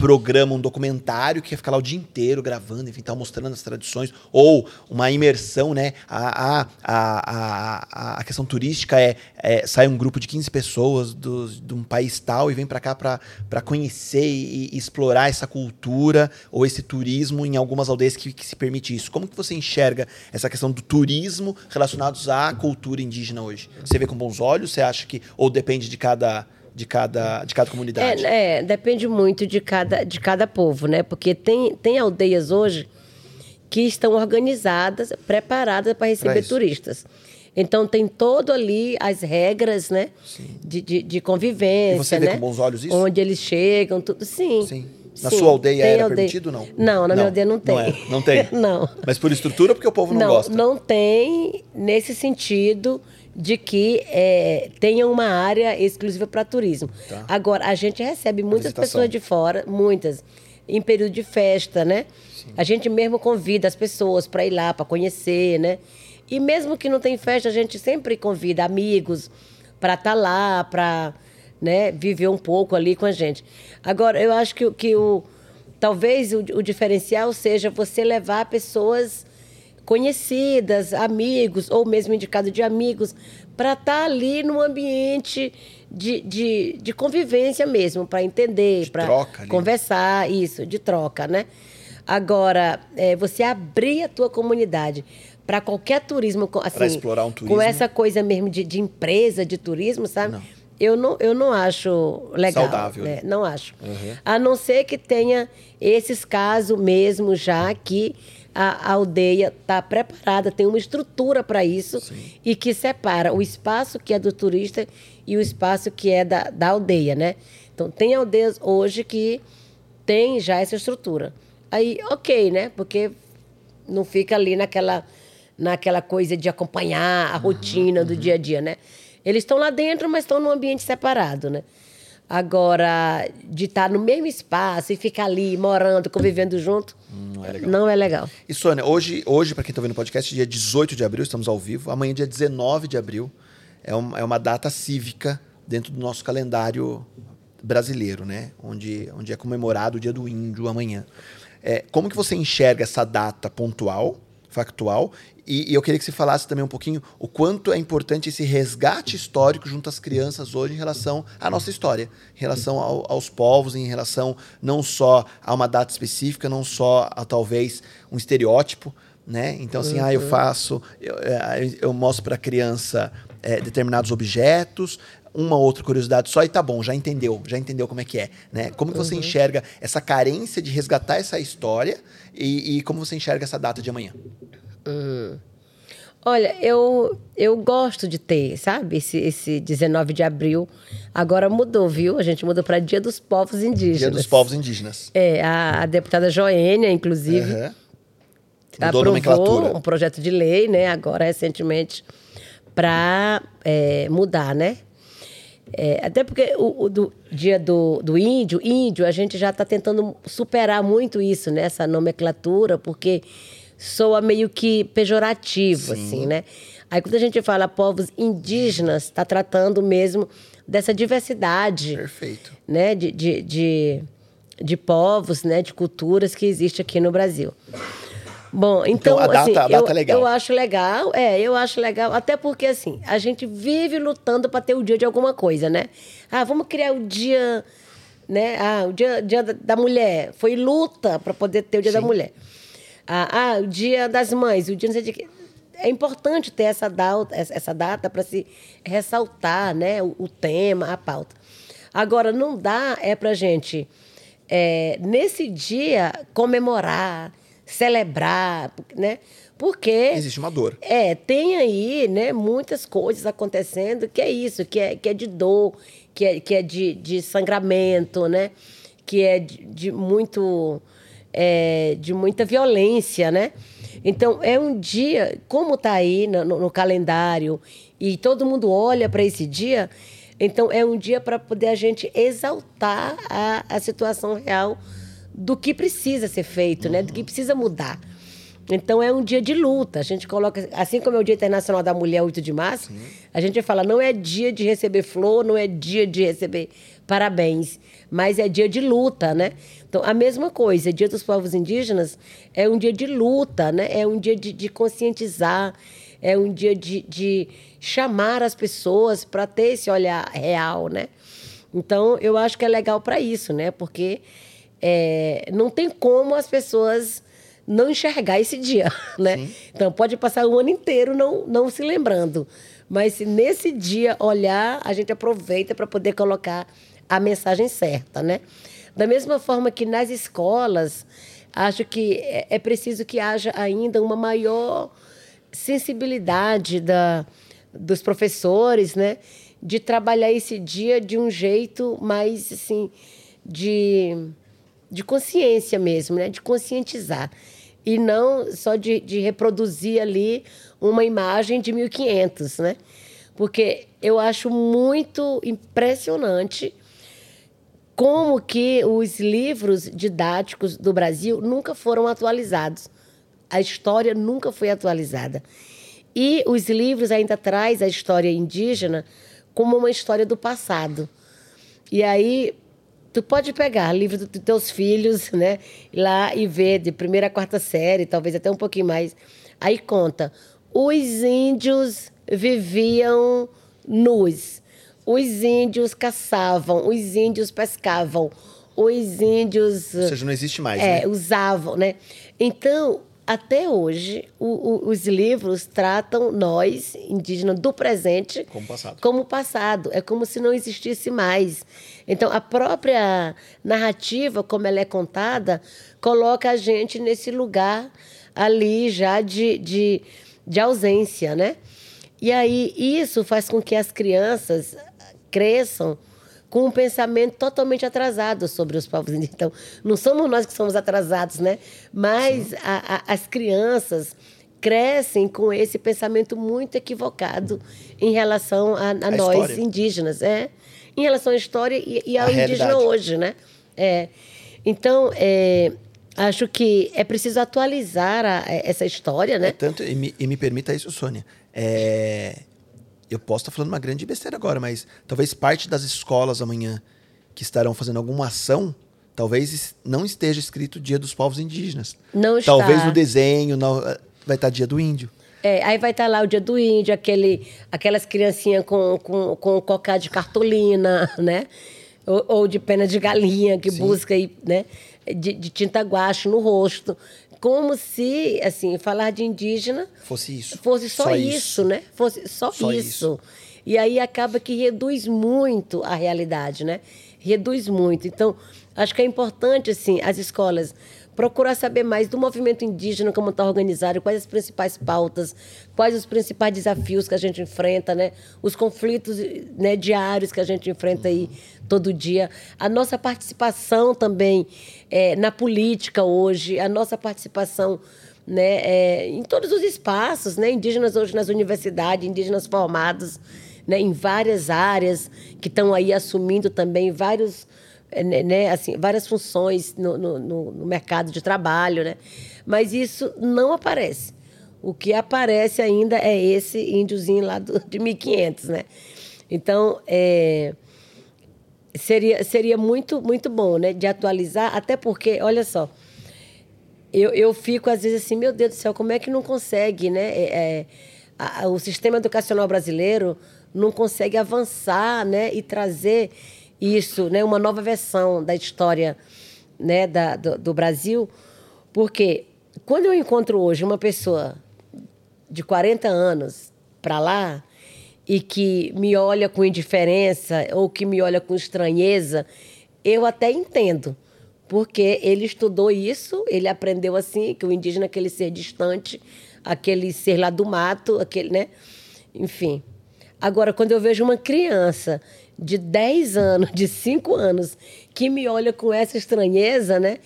programa, um documentário que ia ficar lá o dia inteiro gravando, enfim, tal, mostrando as tradições, ou uma imersão, né? A, a, a, a, a questão turística é, é sai um grupo de 15 pessoas do, de um país tal e vem para cá para conhecer e, e explorar essa cultura ou esse turismo em algumas aldeias que, que se permite isso. Como que você enxerga essa questão do turismo relacionados à cultura indígena hoje? Você vê com bons olhos? Você acha que ou depende de cada de cada de cada comunidade? É, é, depende muito de cada, de cada povo, né? Porque tem, tem aldeias hoje que estão organizadas, preparadas para receber turistas. Então tem todo ali as regras, né? De, de, de convivência. E você vê né? com bons olhos isso? Onde eles chegam, tudo. Sim. Sim. Na Sim, sua aldeia era permitido, não? Não, na Não, minha aldeia não tem. não é, não tem? não. Mas por estrutura ou porque o povo não, não, gosta? não tem nesse sentido de que é, tenha uma área exclusiva para turismo. Tá. Agora, a gente recebe muitas pessoas de fora, muitas, em período de festa, né? A gente mesmo convida as pessoas para ir lá, para conhecer, né? E mesmo que não tem festa, a gente sempre convida amigos para estar lá, para né, viver um pouco ali com a gente. Agora, eu acho que, o- que o, talvez o, o diferencial seja você levar pessoas conhecidas, amigos, ou mesmo indicado de amigos, para estar ali num ambiente de, de, de convivência mesmo, para entender, para conversar, isso, de troca, né? Agora, é, você abrir a tua comunidade para qualquer turismo, assim, explorar um turismo. com essa coisa mesmo de, de empresa, de turismo, sabe? Não. Eu não, eu não acho legal. Saudável, né? né? Não acho. Uhum. A não ser que tenha esses casos mesmo já que a, a aldeia está preparada, tem uma estrutura para isso e que separa o espaço que é do turista e o espaço que é da, da aldeia, né? Então, tem aldeias hoje que tem já essa estrutura. Aí, ok, né? Porque não fica ali naquela, naquela coisa de acompanhar a rotina do dia a dia, né? Eles estão lá dentro, mas estão num ambiente separado, né? Agora, de estar no mesmo espaço e ficar ali morando, convivendo junto, Não é legal. não é legal. E Sônia, hoje, hoje para quem está vendo o podcast, dia 18 de abril, estamos ao vivo. Amanhã, dia 19 de abril, é uma, é uma data cívica dentro do nosso calendário brasileiro, né? Onde, onde é comemorado o Dia do Índio amanhã. É, como que você enxerga essa data pontual, factual? E, e eu queria que você falasse também um pouquinho o quanto é importante esse resgate histórico junto às crianças hoje em relação à nossa história, em relação ao- aos povos, em relação não só a uma data específica, não só a talvez um estereótipo, né? Então, assim, ah, eu faço, eu, é, eu mostro para a criança é, determinados objetos, uma outra curiosidade só e tá bom, já entendeu, já entendeu como é que é, né? Como que você enxerga essa carência de resgatar essa história e, e como você enxerga essa data de amanhã? Olha, eu, eu gosto de ter, sabe? Esse, esse 19 de abril. Agora mudou, viu? A gente mudou para Dia dos Povos Indígenas. Dia dos Povos Indígenas. É, a, a deputada Joênia, inclusive, a aprovou um projeto de lei, né? Agora, recentemente, para mudar, né? É, até porque o, o do dia do, do índio, índio, a gente já está tentando superar muito isso, né? Essa nomenclatura, porque soa meio que pejorativo, assim, né? Aí quando a gente fala povos indígenas, está tratando mesmo dessa diversidade Perfeito. né, de, de, de, de povos, né, de culturas que existe aqui no Brasil. Bom, então, Então, a data- assim, a data eu, é legal. eu acho legal, é, eu acho legal, até porque, assim, a gente vive lutando para ter o dia de alguma coisa, né? Ah, vamos criar o dia, né? Ah, o dia, dia da- mulher. Foi luta para poder ter o dia da mulher. Ah, ah, o dia das mães, o dia não sei de quê. É importante ter essa data, essa data para se ressaltar, né? O, o tema, a pauta. Agora, não dá é para gente, é, nesse dia, comemorar, celebrar, né? Porque Existe uma dor. é, tem aí, né, muitas coisas acontecendo que é isso, que é, que é de dor, que é, que é de, de sangramento, né? Que é de, de muito é, de muita violência, né? Então é um dia, como está aí no, no- no calendário e todo mundo olha para esse dia, então é um dia para poder a gente exaltar a, a situação real do que precisa ser feito, né? Do que precisa mudar. Então é um dia de luta. A gente coloca, assim como é o Dia Internacional da Mulher, 8 de março, a gente fala, não é dia de receber flor, não é dia de receber parabéns, mas é dia de luta, né? Então, a mesma coisa, Dia dos Povos Indígenas é um dia de luta, né? É um dia de, de conscientizar, é um dia de, de chamar as pessoas para ter esse olhar real, né? Então, eu acho que é legal para isso, né? Porque é, não tem como as pessoas não enxergar esse dia, né? Então, pode passar o ano inteiro não, não se lembrando. Mas se nesse dia olhar, a gente aproveita para poder colocar a mensagem certa, né? Da mesma forma que nas escolas, acho que é, é preciso que haja ainda uma maior sensibilidade da, dos professores, né? De trabalhar esse dia de um jeito mais, assim, de, de consciência mesmo, né? De conscientizar. E não só de, de reproduzir ali uma imagem de 1500, né? Porque eu acho muito impressionante como que os livros didáticos do Brasil nunca foram atualizados. A história nunca foi atualizada. E os livros ainda traz a história indígena como uma história do passado. E aí tu pode pegar livro dos teus filhos, né, lá e ver de primeira a quarta série, talvez até um pouquinho mais. Aí conta: os índios viviam nus. Os índios caçavam, os índios pescavam, os índios Ou seja, não existe mais, é, né? usavam, né? Então, até hoje, o- o- os livros tratam nós, indígenas, do presente Como passado. como passado. É como se não existisse mais. Então, a própria narrativa, como ela é contada, coloca a gente nesse lugar ali já de, de, de ausência, né? E aí, isso faz com que as crianças cresçam com um pensamento totalmente atrasado sobre os povos indígenas. Então, não somos nós que somos atrasados, né? Mas a- a- as crianças crescem com esse pensamento muito equivocado em relação a, a nós história. indígenas, é, em relação à história e, e ao A indígena realidade. hoje, né? É. Então, é, acho que é preciso atualizar a- essa história, É né? tanto, e me, e me permita isso, Sônia. É, eu posso estar falando uma grande besteira agora, mas talvez parte das escolas amanhã que estarão fazendo alguma ação, talvez não esteja escrito Dia dos Povos Indígenas. Não está. Talvez no desenho não, vai estar Dia do Índio. É, aí vai estar lá o dia do índio, aquele, aquelas criancinhas com, com, com cocá de cartolina, né? Ou, ou de pena de galinha, que busca aí, né? De, de tinta guache no rosto. Como se, assim, falar de indígena Fosse isso. fosse só, Só isso, isso. né? Fosse só, Só isso. isso. E aí acaba que reduz muito a realidade, né? Reduz muito. Então, acho que é importante, assim, as escolas procurar saber mais do movimento indígena, como está organizado, quais as principais pautas, quais os principais desafios que a gente enfrenta, né? os conflitos né, diários que a gente enfrenta aí todo dia, a nossa participação também é, na política hoje, a nossa participação né, é, em todos os espaços, né, indígenas hoje nas universidades, indígenas formados né, em várias áreas, que estão aí assumindo também vários, né, né, assim, várias funções no, no, no mercado de trabalho. Né? Mas isso não aparece. O que aparece ainda é esse índiozinho lá do, de 1500, né? Então, é, seria, seria muito, muito bom, né? De atualizar, até porque, olha só, eu, eu fico às vezes assim, meu Deus do céu, como é que não consegue, né? É, é a, o sistema educacional brasileiro não consegue avançar, né? E trazer isso, né? Uma nova versão da história, né? Da, do, do Brasil, porque quando eu encontro hoje uma pessoa de 40 anos para lá e que me olha com indiferença ou que me olha com estranheza, eu até entendo. Porque ele estudou isso, ele aprendeu assim, que o indígena é aquele ser distante, aquele ser lá do mato, aquele, né? Enfim. Agora, quando eu vejo uma criança de 10 anos, de 5 anos, que me olha com essa estranheza, né?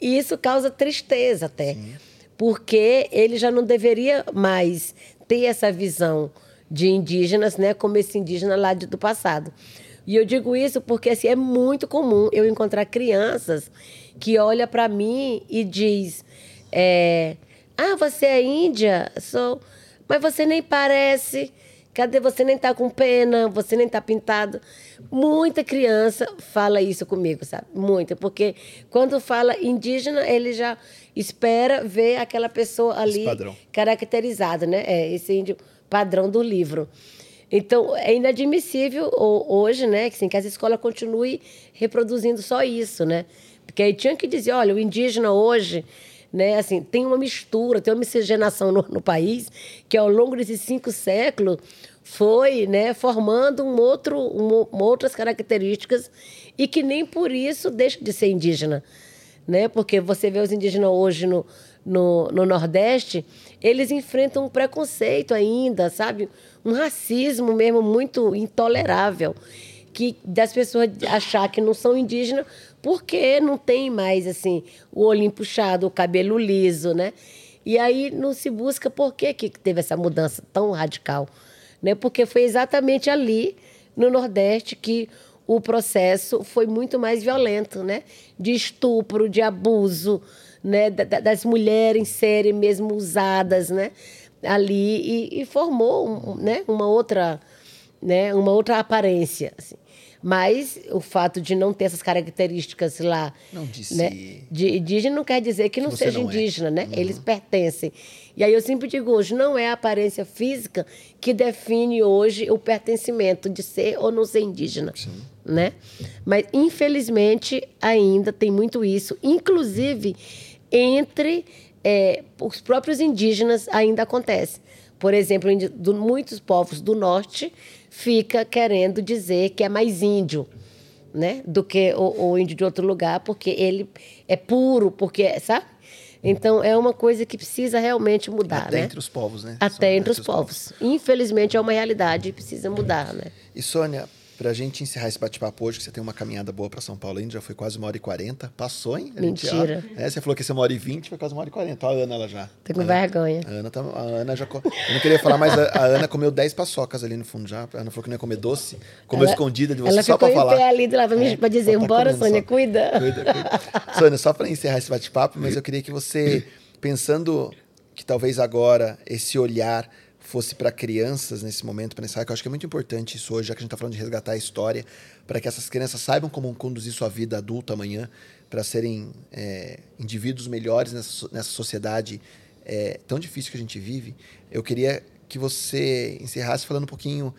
Isso causa tristeza até. Sim. Porque ele já não deveria mais ter essa visão de indígenas, né, como esse indígena lá do passado. E eu digo isso porque assim, é muito comum eu encontrar crianças que olham para mim e diz, é, ah, você é índia? Sou, mas você nem parece. Cadê você nem tá com pena? Você nem tá pintado. Muita criança fala isso comigo, sabe? Muita, porque quando fala indígena, ele já espera ver aquela pessoa ali caracterizada, né? É, esse índio padrão do livro. Então, é inadmissível hoje, né, que, assim, que as escolas continuem reproduzindo só isso, né? Porque aí tinha que dizer, olha, o indígena hoje, né, assim, tem uma mistura, tem uma miscigenação no, no país que ao longo desses cinco séculos foi, né, formando um outro, um, outras características e que nem por isso deixa de ser indígena, né? Porque você vê os indígenas hoje no, no, no Nordeste, eles enfrentam um preconceito ainda, sabe? Um racismo mesmo muito intolerável. Que das pessoas achar que não são indígenas porque não tem mais assim o olhinho puxado, o cabelo liso, né? E aí não se busca por que, que teve essa mudança tão radical, né? Porque foi exatamente ali no Nordeste que o processo foi muito mais violento, né? De estupro, de abuso, né, das mulheres serem mesmo usadas, né, ali e, e formou, né, uma outra, né, uma outra aparência, assim. Mas o fato de não ter essas características lá né, de indígena não quer dizer que não seja não é. indígena, é. né? Uhum. Eles pertencem. E aí eu sempre digo hoje, não é a aparência física que define hoje o pertencimento de ser ou não ser indígena. Sim. Né? Mas, infelizmente, ainda tem muito isso. Inclusive, entre é, os próprios indígenas ainda acontece. Por exemplo, do, muitos povos do norte fica querendo dizer que é mais índio, né, do que o, o índio de outro lugar, porque ele é puro, porque, sabe? Então é uma coisa que precisa realmente mudar, Até né? entre os povos, né? Até entre, entre os, povos. povos. Infelizmente é uma realidade e precisa mudar, né? E Sônia, Pra gente encerrar esse bate-papo hoje, que você tem uma caminhada boa para São Paulo ainda, já foi quase uma hora e quarenta. Passou, hein? Mentira. é, você falou que ia ser uma hora e vinte, foi quase uma hora e quarenta. Olha a Ana ela já. Tô com vergonha. A Ana, tá, a Ana já. Eu não queria falar, mas a, a, Ana comeu dez paçocas ali no fundo já. A Ana falou que não ia comer doce. Comeu ela, escondida de você só pra falar. Ela ali do lado pra, é, pra dizer, tá embora, Sônia, só. cuida. Cuida, cuida. Sônia, só para encerrar esse bate-papo, mas eu queria que você, pensando que talvez agora esse olhar fosse para crianças nesse momento, para pensar que eu acho que é muito importante isso hoje, já que a gente está falando de resgatar a história, para que essas crianças saibam como conduzir sua vida adulta amanhã, para serem é, indivíduos melhores nessa, nessa sociedade é, tão difícil que a gente vive. Eu queria que você encerrasse falando um pouquinho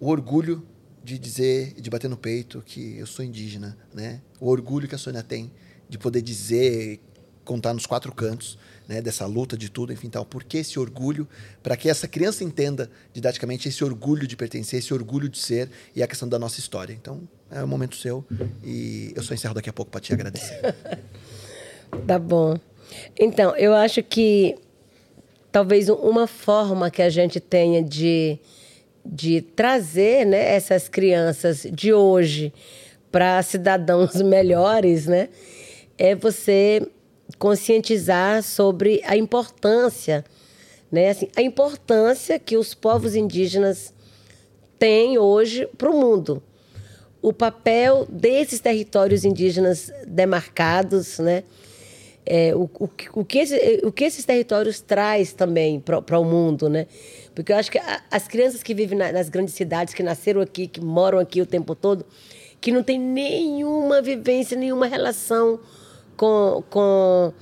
o orgulho de dizer, de bater no peito que eu sou indígena, né? O orgulho que a Sônia tem de poder dizer, contar nos quatro cantos né, dessa luta de tudo, enfim, tal. Por que esse orgulho? Para que essa criança entenda didaticamente esse orgulho de pertencer, esse orgulho de ser e a questão da nossa história. Então, é o momento seu e eu só encerro daqui a pouco para te agradecer. Tá bom. Então, eu acho que talvez uma forma que a gente tenha de, de trazer né, essas crianças de hoje para cidadãos melhores, né, é você conscientizar sobre a importância, né, assim, a importância que os povos indígenas têm hoje para o mundo. O papel desses territórios indígenas demarcados, né, é, o, o, o, que esse, o que esses territórios traz também para o mundo, né? Porque eu acho que a, as crianças que vivem na, nas grandes cidades, que nasceram aqui, que moram aqui o tempo todo, que não tem nenhuma vivência, nenhuma relação com, com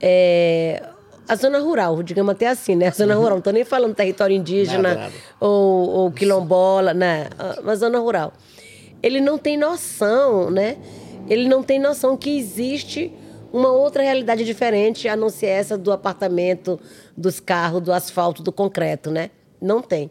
é, a zona rural, digamos até assim, né? A zona uhum. rural, não estou nem falando território indígena nada, nada. Ou, ou quilombola, né? Uma zona rural. Ele não tem noção, né? Ele não tem noção que existe uma outra realidade diferente a não ser essa do apartamento, dos carros, do asfalto, do concreto, né? Não tem.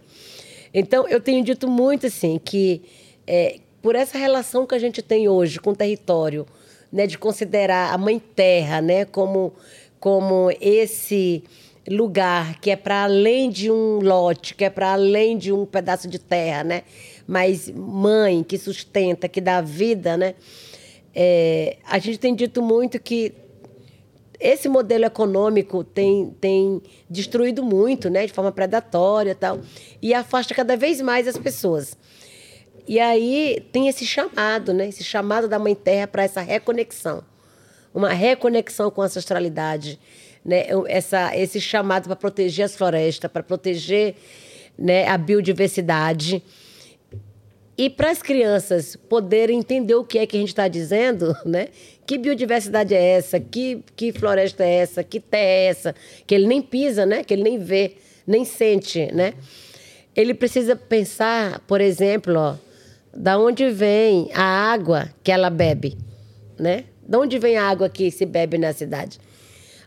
Então, eu tenho dito muito assim que é, por essa relação que a gente tem hoje com o território, né, de considerar a mãe terra, né, como como esse lugar que é para além de um lote, que é para além de um pedaço de terra, né, mas mãe que sustenta, que dá vida, né? É, a gente tem dito muito que esse modelo econômico tem, tem destruído muito, né, de forma predatória e tal, e afasta cada vez mais as pessoas. E aí tem esse chamado, né, esse chamado da Mãe Terra para essa reconexão, uma reconexão com a ancestralidade, né, essa, esse chamado para proteger as florestas, para proteger né, a biodiversidade. E para as crianças poderem entender o que é que a gente está dizendo, né? Que biodiversidade é essa? Que, que floresta é essa? Que terra é essa? Que ele nem pisa, né? Que ele nem vê, nem sente, né? Ele precisa pensar, por exemplo, ó, da onde vem a água que ela bebe, né? Da onde vem a água que se bebe na cidade?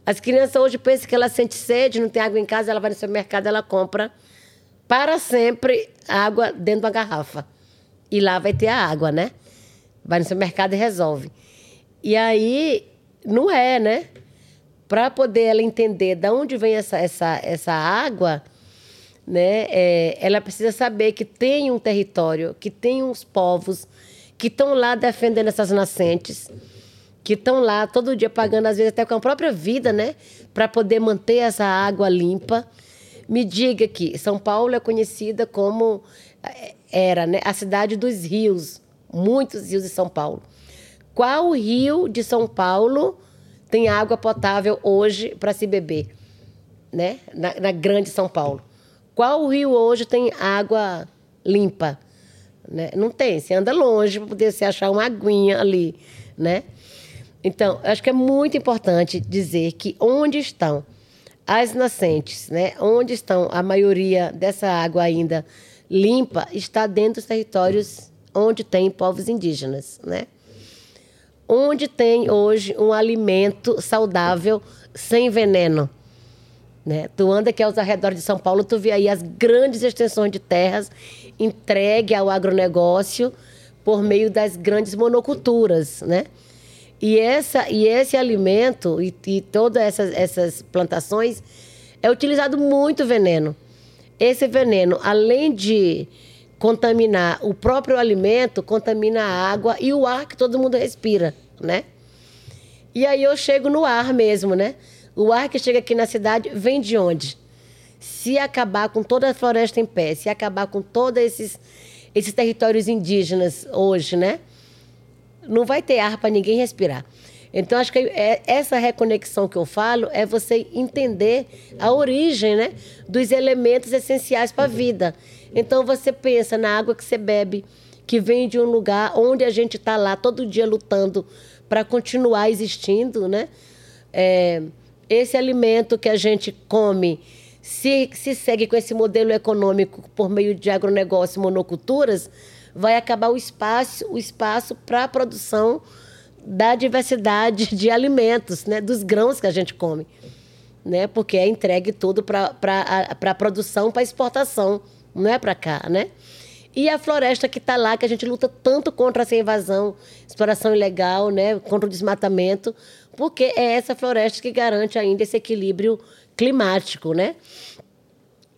As crianças hoje pensam que ela sente sede, não tem água em casa, ela vai no supermercado, ela compra para sempre água dentro de uma garrafa. E lá vai ter a água, né? Vai no seu mercado e resolve. E aí, não é, né? Para poder ela entender de onde vem essa, essa, essa água, né? É, ela precisa saber que tem um território, que tem uns povos que estão lá defendendo essas nascentes, que estão lá todo dia pagando, às vezes até com a própria vida, né? Para poder manter essa água limpa. Me diga que São Paulo é conhecida como é, era né, a cidade dos rios, muitos rios de São Paulo. Qual rio de São Paulo tem água potável hoje para se beber? Né? Na, na, grande São Paulo. Qual rio hoje tem água limpa? Né? Não tem. Você anda longe para poder se achar uma aguinha ali. Né? Então, acho que é muito importante dizer que onde estão as nascentes, né? onde estão a maioria dessa água ainda limpa está dentro dos territórios onde tem povos indígenas, né? Onde tem hoje um alimento saudável sem veneno. Né? Tu anda aqui aos arredores de São Paulo, tu vê aí as grandes extensões de terras entregue ao agronegócio por meio das grandes monoculturas, né? E, essa, e esse alimento e, e todas essas, essas plantações é utilizado muito veneno. Esse veneno, além de contaminar o próprio alimento, contamina a água e o ar que todo mundo respira, né? E aí eu chego no ar mesmo, né? O ar que chega aqui na cidade vem de onde? Se acabar com toda a floresta em pé, se acabar com todos esses, esses territórios indígenas hoje, né? Não vai ter ar para ninguém respirar. Então, acho que é, essa reconexão que eu falo é você entender a origem né, dos elementos essenciais para a vida. Então, você pensa na água que você bebe, que vem de um lugar onde a gente está lá todo dia lutando para continuar existindo, né? É, esse alimento que a gente come, se, se segue com esse modelo econômico por meio de agronegócio e monoculturas, vai acabar o espaço, o espaço para a produção da diversidade de alimentos, né, dos grãos que a gente come, né, porque é entregue tudo para a produção, para exportação, não é para cá, né? E a floresta que está lá, que a gente luta tanto contra essa invasão, exploração ilegal, né, contra o desmatamento, porque é essa floresta que garante ainda esse equilíbrio climático, né?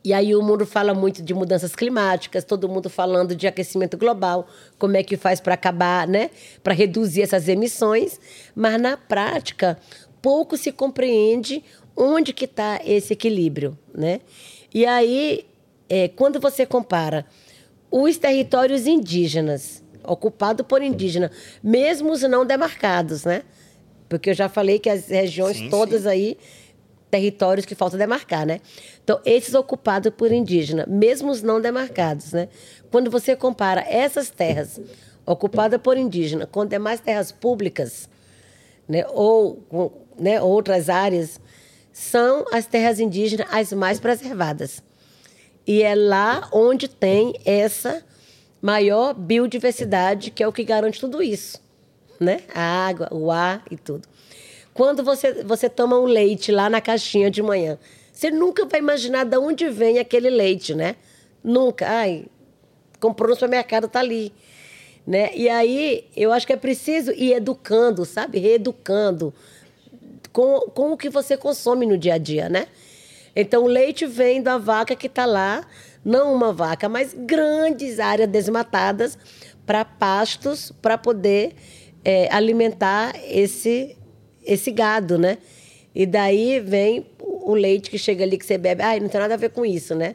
E aí o mundo fala muito de mudanças climáticas, todo mundo falando de aquecimento global, como é que faz para acabar, né? Para reduzir essas emissões, mas na prática pouco se compreende onde que está esse equilíbrio, né? E aí, é, quando você compara os territórios indígenas, ocupados por indígenas, mesmo os não demarcados, né? Porque eu já falei que as regiões sim, todas sim. aí territórios que falta demarcar, né? Então, esses ocupados por indígena, mesmo os não demarcados, né? Quando você compara essas terras ocupadas por indígena com demais terras públicas, né, ou né, outras áreas, são as terras indígenas as mais preservadas. E é lá onde tem essa maior biodiversidade, que é o que garante tudo isso, né? A água, o ar e tudo. Quando você, você toma um leite lá na caixinha de manhã, você nunca vai imaginar de onde vem aquele leite, né? Nunca. Ai, comprou no supermercado, tá ali. Né? E aí, eu acho que é preciso ir educando, sabe? Reeducando com, com o que você consome no dia a dia, né? Então, o leite vem da vaca que está lá, não uma vaca, mas grandes áreas desmatadas para pastos, para poder é, alimentar esse, esse gado, né? E daí vem o leite que chega ali que você bebe. Ah, não tem nada a ver com isso, né?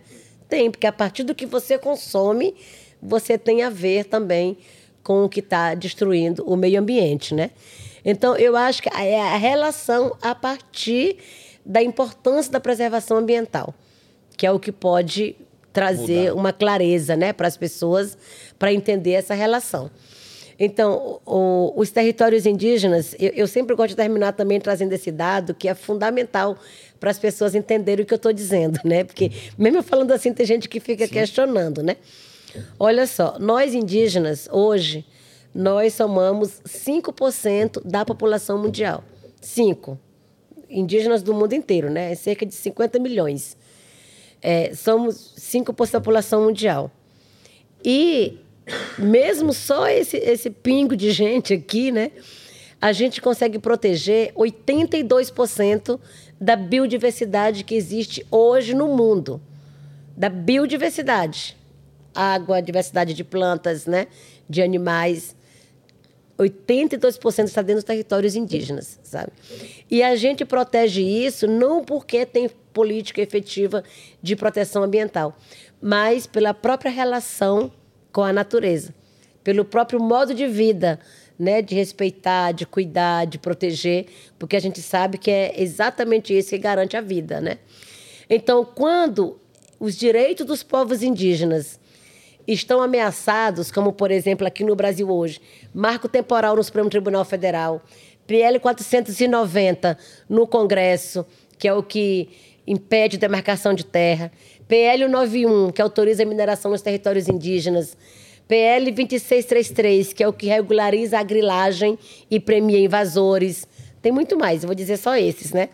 Tem, porque a partir do que você consome, você tem a ver também com o que está destruindo o meio ambiente, né? Então, eu acho que é a relação a partir da importância da preservação ambiental, que é o que pode trazer Mudar. uma clareza né, para as pessoas para entender essa relação. Então, o, os territórios indígenas, eu, eu, sempre gosto de terminar também trazendo esse dado que é fundamental para as pessoas entenderem o que eu estou dizendo, né? Porque, mesmo falando assim, tem gente que fica Sim. questionando, né? Olha só, nós indígenas, hoje, nós somamos 5% da população mundial. 5. Indígenas do mundo inteiro, né? É cerca de 50 milhões. É, somos 5% da população mundial. E mesmo só esse, esse pingo de gente aqui, né? A gente consegue proteger 82% da biodiversidade que existe hoje no mundo. Da biodiversidade. Água, diversidade de plantas, né? De animais. 82% está dentro dos territórios indígenas, sabe? E a gente protege isso não porque tem política efetiva de proteção ambiental, mas pela própria relação com a natureza, pelo próprio modo de vida, né, de respeitar, de cuidar, de proteger, porque a gente sabe que é exatamente isso que garante a vida, né? Então, quando os direitos dos povos indígenas estão ameaçados, como por exemplo aqui no Brasil hoje, marco temporal no Supremo Tribunal Federal, PL 490 no Congresso, que é o que impede demarcação de terra, PL 91, que autoriza a mineração nos territórios indígenas. PL 2633, que é o que regulariza a grilagem e premia invasores. Tem muito mais, eu vou dizer só esses, né?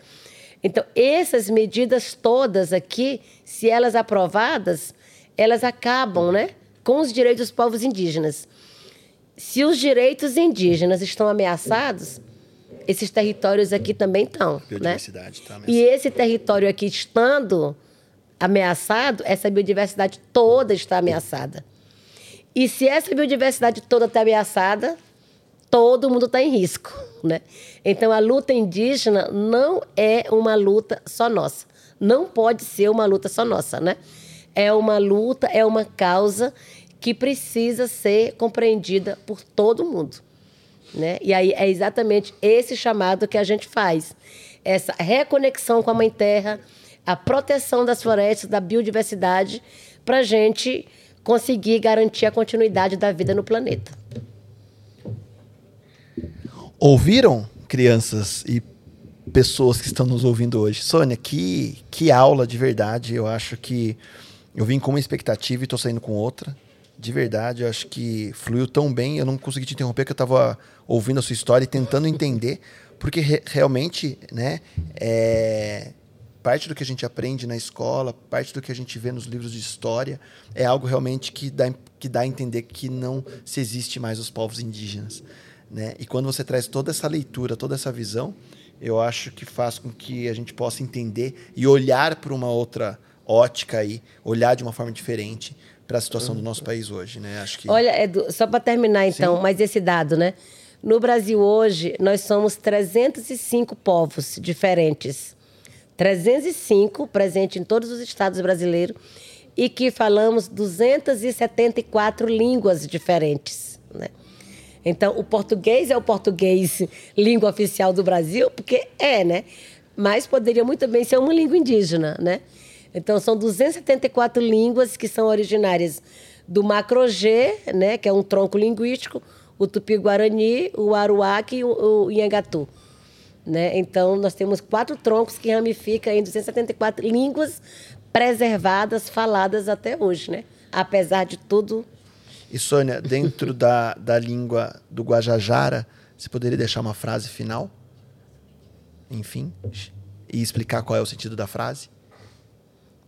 Então, essas medidas todas aqui, se elas aprovadas, elas acabam, né, com os direitos dos povos indígenas. Se os direitos indígenas estão ameaçados, esses territórios aqui também estão, né? Tá e esse território aqui estando ameaçado, essa biodiversidade toda está ameaçada. E se essa biodiversidade toda está ameaçada, todo mundo está em risco. Né? Então, a luta indígena não é uma luta só nossa. Não pode ser uma luta só nossa. Né? É uma luta, é uma causa que precisa ser compreendida por todo mundo. Né? E aí é exatamente esse chamado que a gente faz. Essa reconexão com a Mãe Terra, a proteção das florestas, da biodiversidade, para a gente conseguir garantir a continuidade da vida no planeta. Ouviram, crianças e pessoas que estão nos ouvindo hoje? Sônia, que, que aula de verdade. Eu acho que eu vim com uma expectativa e estou saindo com outra. De verdade, eu acho que fluiu tão bem. Eu não consegui te interromper, que eu estava ouvindo a sua história e tentando entender, porque re realmente, né, é, parte do que a gente aprende na escola, parte do que a gente vê nos livros de história, é algo realmente que dá, que dá a entender que não se existe mais os povos indígenas. Né? E quando você traz toda essa leitura, toda essa visão, eu acho que faz com que a gente possa entender e olhar para uma outra ótica aí, olhar de uma forma diferente para a situação do nosso país hoje, né? Acho que Olha, Edu, só para terminar então, Sim. mais esse dado, né? No Brasil hoje, nós somos 305 povos diferentes. 305 presentes em todos os estados brasileiros e que falamos 274 línguas diferentes, né? Então, o português é o português língua oficial do Brasil, porque é, né? Mas poderia muito bem ser uma língua indígena, né? Então, são 274 línguas que são originárias do Macro-G, né? Que é um tronco linguístico, o Tupi-Guarani, o Aruac e o, o. Né? Então, nós temos quatro troncos que ramificam em 274 línguas preservadas, faladas até hoje, né? Apesar de tudo E Sônia, dentro da, da língua do Guajajara, você poderia deixar uma frase final? Enfim, e explicar qual é o sentido da frase?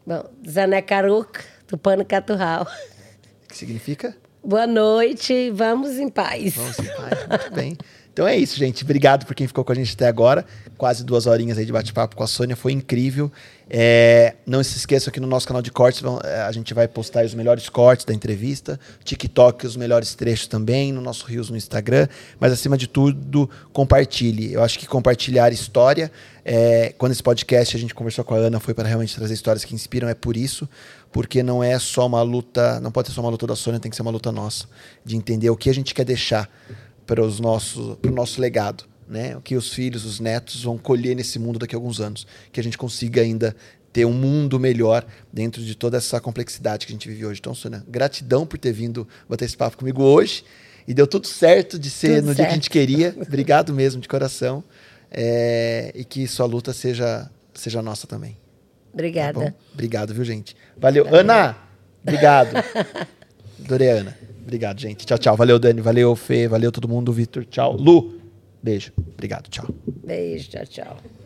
Bom, Zanecaruk, Tupano Caturral. O que significa? Boa noite, vamos em paz. Vamos em paz. Muito bem. Então é isso, gente. Obrigado por quem ficou com a gente até agora. Quase duas horinhas aí de bate-papo com a Sônia. Foi incrível. É, não se esqueçam que no nosso canal de cortes é, a gente vai postar os melhores cortes da entrevista. TikTok, os melhores trechos também. No nosso Rios no Instagram. Mas acima de tudo, compartilhe. Eu acho que compartilhar história. é, quando esse podcast a gente conversou com a Ana foi para realmente trazer histórias que inspiram. É por isso. Porque não é só uma luta. Não pode ser só uma luta da Sônia, tem que ser uma luta nossa. De entender o que a gente quer deixar para os nossos para o nosso legado, né? O que os filhos, os netos vão colher nesse mundo daqui a alguns anos, que a gente consiga ainda ter um mundo melhor dentro de toda essa complexidade que a gente vive hoje. Então, Sônia, gratidão por ter vindo bater esse papo comigo hoje. E deu tudo certo de ser Tudo no dia que a certo. gente queria. Obrigado mesmo, de coração. É, e que sua luta seja, seja nossa também. Tá Obrigada. bom? Obrigado, viu, gente? Valeu. Ana, obrigado. Adorei, a Ana. Obrigado, gente. Tchau, tchau. Valeu, Dani. Valeu, Fê. Valeu todo mundo. Vitor. Tchau. Lu, beijo. Obrigado. Tchau. Beijo, tchau, tchau.